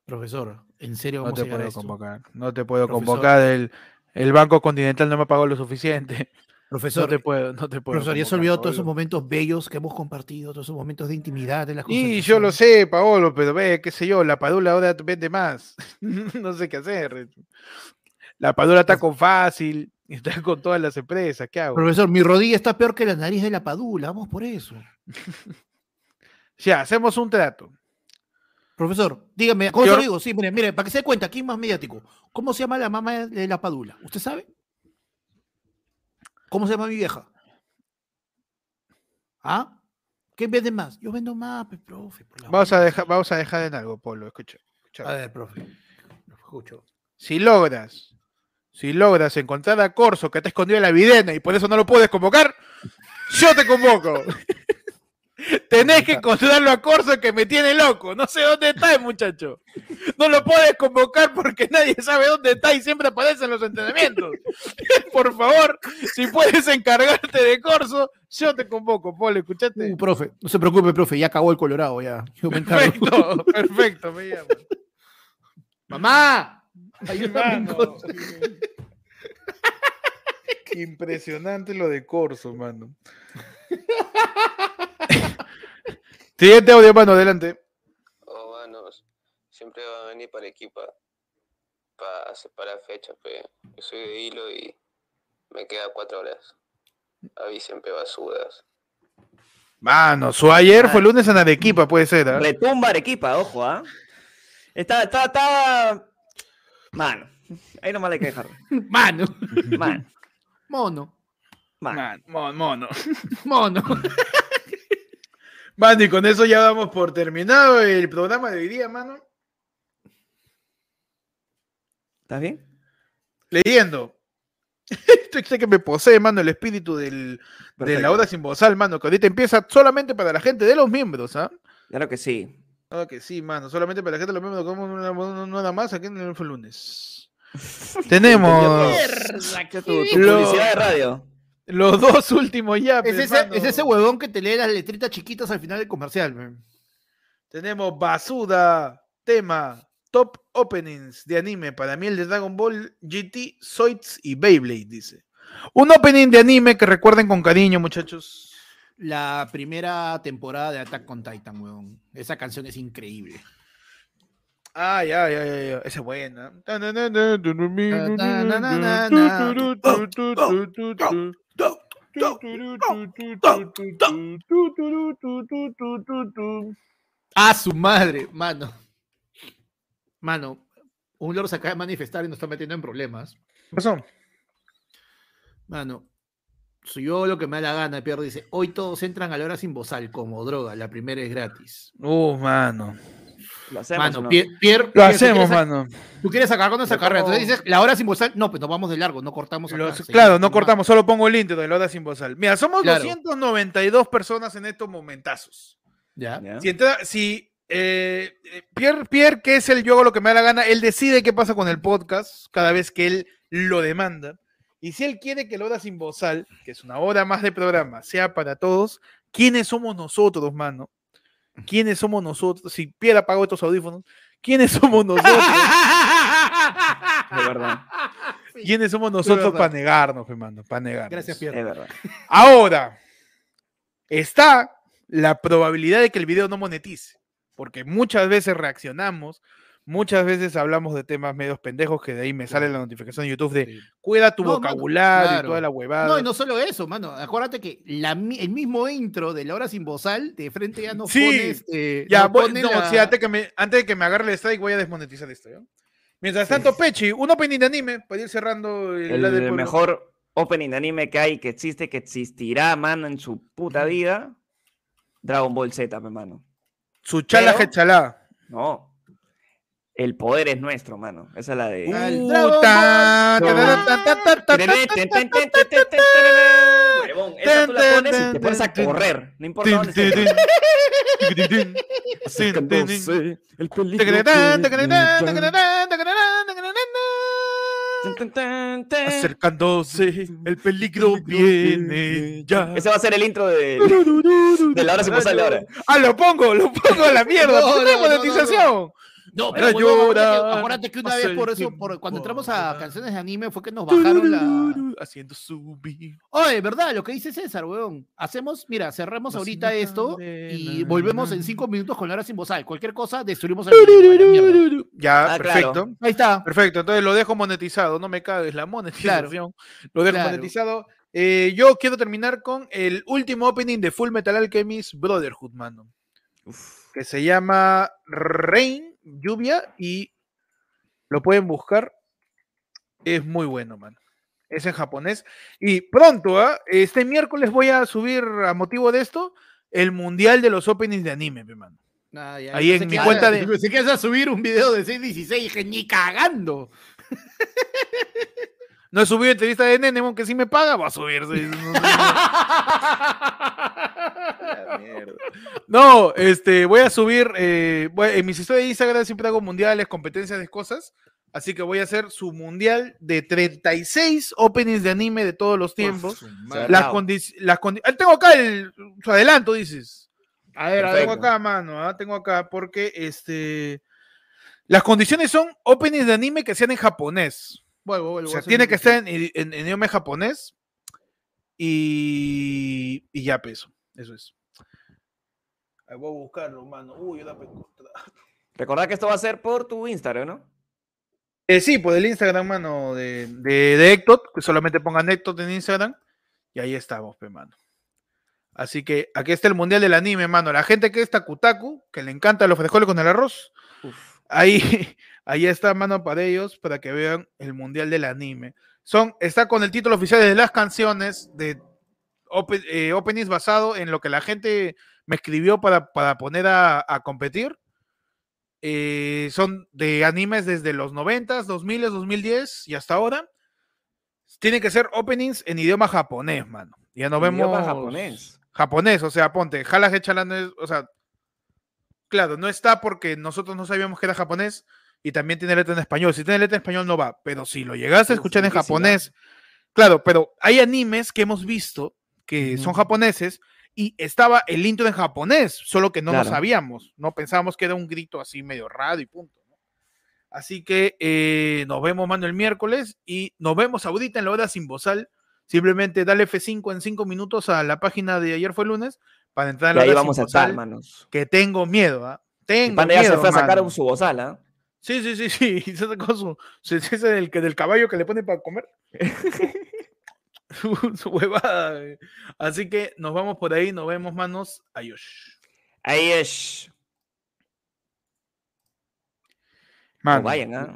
Profesor, ¿en serio no te puedo convocar? No te puedo convocar. El, el Banco Continental no me pagó lo suficiente. Profesor, no te puedo, no te puedo. Profesor, ya se olvidó todos esos momentos bellos que hemos compartido, todos esos momentos de intimidad de las Y yo lo sé, Paolo, pero ve, qué sé yo, la padula ahora vende más. no sé qué hacer. La padula está con fácil, está con todas las empresas. ¿Qué hago? Profesor, mi rodilla está peor que la nariz de la padula, vamos por eso. ya, hacemos un trato. Profesor, dígame, ¿cómo lo digo? Sí, mire, mire, para que se dé cuenta, aquí es más mediático. ¿Cómo se llama la mamá de la padula? ¿Usted sabe? ¿Cómo se llama mi vieja? ¿Ah? ¿Qué vende más? Yo vendo más, pues, profe. vamos, a dejar, vamos a dejar en algo, Polo. Escucha, A ver, profe. Escucho. Si logras, si logras encontrar a Corso que te escondió en la videna y por eso no lo puedes convocar, yo te convoco. Tenés que encontrarlo a Corso que me tiene loco. No sé dónde está el muchacho. No lo puedes convocar porque nadie sabe dónde está y siempre aparece en los entrenamientos. Por favor, si puedes encargarte de Corso, yo te convoco, Polo, ¿escuchaste? Uh, profe, no se preocupe, profe, ya acabó el Colorado, ya. perfecto, perfecto, me llamo. ¡Mamá! Impresionante lo de Corso, mano. Siguiente audio, mano, adelante. Oh, manos, siempre va a venir para equipa para separar fechas, pero yo soy de hilo y me queda cuatro horas. Ahí siempre basuras. Mano, su ayer fue lunes en Arequipa, puede ser. ¿eh? Retumba Arequipa, ojo, ¿ah? Está, está, está. Mano, ahí nomás le hay que dejar. Mano. Mano. Mono. Mano. mono. Mono. mono. Mano, y con eso ya damos por terminado el programa de hoy día, mano. ¿Estás bien? Leyendo. Esto sé que me posee, mano, el espíritu del, de la hora sin bozal, mano, que ahorita empieza solamente para la gente de los miembros, ¿ah? Claro que sí. Claro que sí, mano, solamente para la gente de los miembros, como nada más aquí en el lunes. Tenemos. publicidad de radio. Los dos últimos ya. Es ese, es ese, huevón que te lee las letritas chiquitas al final del comercial. Tenemos Basuda, tema, top openings de anime. Para mí el de Dragon Ball, GT, Zoids y Beyblade, dice. Un opening de anime que recuerden con cariño, muchachos. La primera temporada de Attack on Titan, huevón. Esa canción es increíble. Ah, ya, ya, ya, ya. Esa es buena. A su madre, mano. Mano, un loro se acaba de manifestar y nos está metiendo en problemas. ¿Qué pasó? Mano, soy yo lo que me da la gana, Pierre dice, hoy todos entran a la hora sin bozal, como droga, la primera es gratis. Uh, mano. Lo hacemos. Mano, Pierre, lo hacemos, mano. Tú quieres sacar con esa carrera. Entonces dices, la hora sin bozal. No, pues nos vamos de largo, no cortamos. claro, no cortamos, solo pongo el índice de la hora sin bozal. Mira, somos 292 personas en estos momentazos. Ya. Si, si eh, Pierre, Pierre, que es el yo hago lo que me da la gana, él decide qué pasa con el podcast cada vez que él lo demanda. Y si él quiere que la hora sin bozal, que es una hora más de programa, sea para todos, ¿quiénes somos nosotros, mano? ¿Quiénes somos nosotros? Si Pierre apagó estos audífonos, ¿quiénes somos nosotros? De verdad. ¿Quiénes somos nosotros para negarnos, hermano? Para negarnos. Gracias, Pierre. verdad. Ahora, está la probabilidad de que el video no monetice, porque muchas veces reaccionamos, Muchas veces hablamos de temas medios pendejos que de ahí me sale la notificación de YouTube de cuida tu vocabulario y toda la huevada. No, y no solo eso, mano. Acuérdate que el mismo intro de la hora sin bozal, de frente ya nos sí, este, Ya, no, sí, antes, que me, antes de que me agarre el strike voy a desmonetizar esto, ¿ya? Mientras tanto, Pechi, un opening de anime para ir cerrando el, el mejor opening de anime que hay, que existe, que existirá, mano, en su puta vida. Dragon Ball Z, hermano. Su chala. No, el poder es nuestro, mano. Esa es la de. Esa tú la pones y te pones a correr. No importa dónde El Acercándose, el peligro viene ya. Ese va a ser el intro de, de la hora sin pasar ahora. Ah, lo pongo, lo pongo a la mierda. No, monetización. No, pero acuérdate, que, una vez por eso, por, cuando entramos a canciones de anime, fue que nos bajaron la. Haciendo subir. Oye, ¿verdad? Lo que dice César, weón. Hacemos, mira, cerremos ahorita esto y volvemos en cinco minutos con la hora sin bozal. Cualquier cosa, destruimos el video. Ya, ah, perfecto. Ahí está. Perfecto, entonces lo dejo monetizado, no me cagues la monetización. Lo dejo monetizado. Eh, yo quiero terminar con el último opening de Full Metal Alchemist Brotherhood, mano. Que se llama Rain lluvia y lo pueden buscar. Es muy bueno, man. Es en japonés. Y pronto, ¿ah? este miércoles voy a subir a motivo de esto el mundial de los openings de anime, man. Ah, Ahí en mi cuenta de. Si quieres subir un video de 616, dije, ni cagando. No he subido entrevista de Nenemon que si me paga, va a subir. No, este, voy a subir, eh, en mis historias de Instagram siempre hago mundiales, competencias de cosas, así que voy a hacer su mundial de 36 openings de anime de todos los tiempos. las condiciones, tengo acá el, su adelanto, dices. A ver, tengo acá, mano, ¿ah? tengo acá, porque este, las condiciones son openings de anime que sean en japonés. O sea, tiene que estar en, en, idioma japonés y, y ya peso, eso es voy a buscarlo, mano. Uy, yo la Recordad que esto va a ser por tu Instagram, ¿no? Eh, sí, por el Instagram, mano, de, de, de Ectot, que solamente pongan Ectot en Instagram. Y ahí estamos, pe, mano. Así que aquí está el mundial del anime, mano. La gente que está Kutaku, que le encanta los frijoles con el arroz. Ahí, ahí está, mano, para ellos, para que vean el mundial del anime. Son, está con el título oficial de las canciones de eh, openings basado en lo que la gente me escribió para, poner a, competir. Eh, son de animes desde los 90, 2000, 2010 y hasta ahora. Tienen que ser openings en idioma japonés, mano. Ya no vemos. Idioma japonés. Japonés, o sea, ponte, Jala Hechalan o sea, claro, no está porque nosotros no sabíamos que era japonés y también tiene letra en español. Si tiene letra en español no va, pero si lo llegaste a escuchar en japonés, claro, pero hay animes que hemos visto que son japoneses y estaba el intro en japonés, solo que no lo sabíamos, no pensábamos que era un grito así medio raro y punto. Así que eh, nos vemos, mano, el miércoles y nos vemos ahorita en la hora sin bozal. Simplemente dale F5 en 5 minutos a la página de ayer fue lunes para entrar en la y ahí vamos a estar, hermanos. Que tengo miedo, ¿ah? Tengo Panda ya se fue a sacar su bozal, ¿ah? Sí, sí, sí, sí. Se sacó su. Ese del, del caballo que le pone para comer. su, huevada. Así que nos vamos por ahí, nos vemos, manos. Ayush. Ayush. Mano, vayan, ¿ah?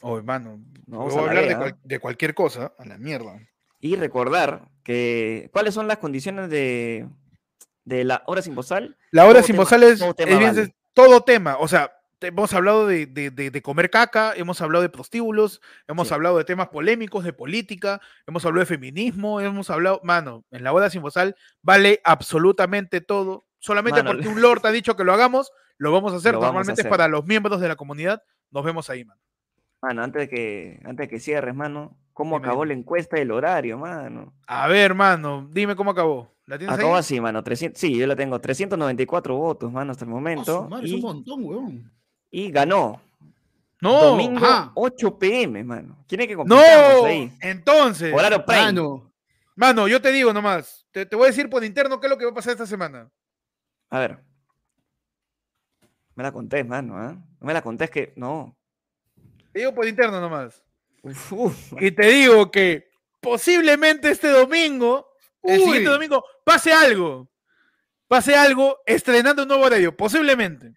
O hermano, no vamos a hablar de, cualquier cosa, a la mierda. Y recordar que cuáles son las condiciones de, de la hora sin bozal. La hora sin bozal es, es todo tema, o sea, hemos hablado de, comer caca, hemos hablado de prostíbulos, hemos hablado de temas polémicos, de política, hemos hablado de feminismo, hemos hablado, mano, en la boda sin bozal vale absolutamente todo. Solamente porque un lord ha dicho que lo hagamos, lo vamos a hacer. Normalmente es para los miembros de la comunidad. Nos vemos ahí, mano. Mano, antes de que, antes de que cierres, mano, ¿cómo acabó la encuesta del horario, mano? A ver, mano, dime cómo acabó. ¿La tienes acabó así, mano. 300, sí, yo la tengo. 394 votos, mano, hasta el momento. Es un montón, weón y ganó. No, domingo 8 pm, mano. Tiene que No, entonces. Mano, mano, yo te digo nomás. Te, te, voy a decir por interno qué es lo que va a pasar esta semana. A ver. Me la contés, mano, ¿eh? No me la contés que. No. Te digo por interno nomás. Y te digo que posiblemente este domingo, el siguiente domingo, pase algo. Pase algo estrenando un nuevo horario, posiblemente.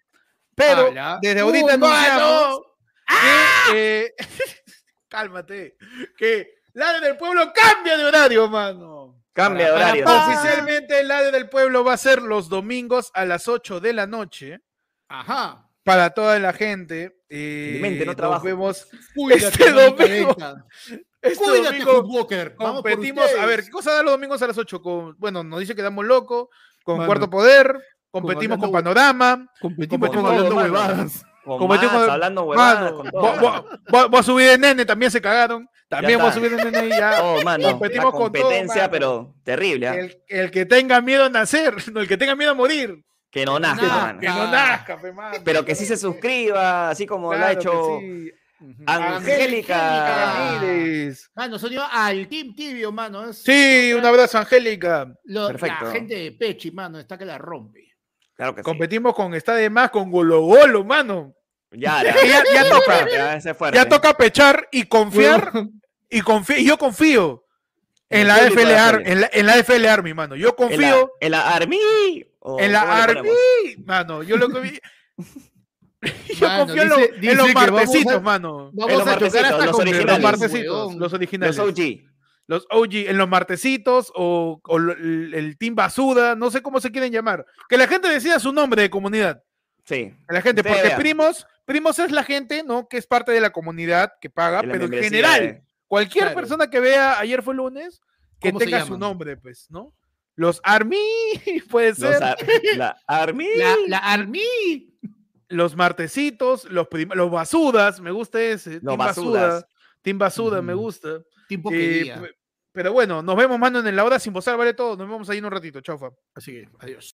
Pero desde ahorita anunciamos ¡Ah! eh, cálmate, que la del pueblo cambia de horario, mano. Cambia de horario. Oficialmente el área del pueblo va a ser los domingos a las 8 de la noche. Ajá. Para toda la gente. Eh, mente, no trabajo. Nos vemos este domingo. Este domingo competimos. A ver, ¿qué cosa da los domingos a las 8? Con, bueno, nos dice que damos loco, con Cuarto Poder, competimos con, Panorama, competimos, con Hablando Huevadas. Competimos hablando huevadas. Voy a subir de nene, también se cagaron. También voy a subir de nene y ya. Oh, mano, competimos con competencia, pero terrible. ¿ah? El, el, que tenga miedo a nacer, no el que tenga miedo a morir. Que no nazca, Que no nazca, Pero que sí se suscriba, así como lo ha hecho Angélica. Mano, sonido al Team Tibio, mano. sí, un abrazo, Angélica. Perfecto. La gente de Pechi, mano, está que la rompe. Claro que Competimos con Está de Más, con Golo Golo, mano. Ya, ya, toca. Ya, toca pechar y confiar. y, y yo confío en la, FL en, la, en la FL Army, mano. Yo confío. En la, Army. En la Army, mano. Yo lo que vi. Yo confío en, los martesitos, mano. Vamos a chocar hasta los originales. Los martesitos, los originales. Los OG. Los OG, en los martesitos o, el, Team Basuda, no sé cómo se quieren llamar. Que la gente decida su nombre de comunidad. Sí. La gente, porque primos, primos es la gente, ¿no? Que es parte de la comunidad que paga, pero en general, cualquier persona que vea ayer fue lunes, que tenga su nombre, pues, ¿no? Los Army, puede ser. la Army. La, Army. Los martesitos, los, los basudas, me gusta ese. Los Team basudas. Team Basuda, me gusta. Tiempo que Pero bueno, nos vemos, mano, en la hora sin posar, vale todo. Nos vemos ahí en un ratito. Chaufa. Así que, adiós.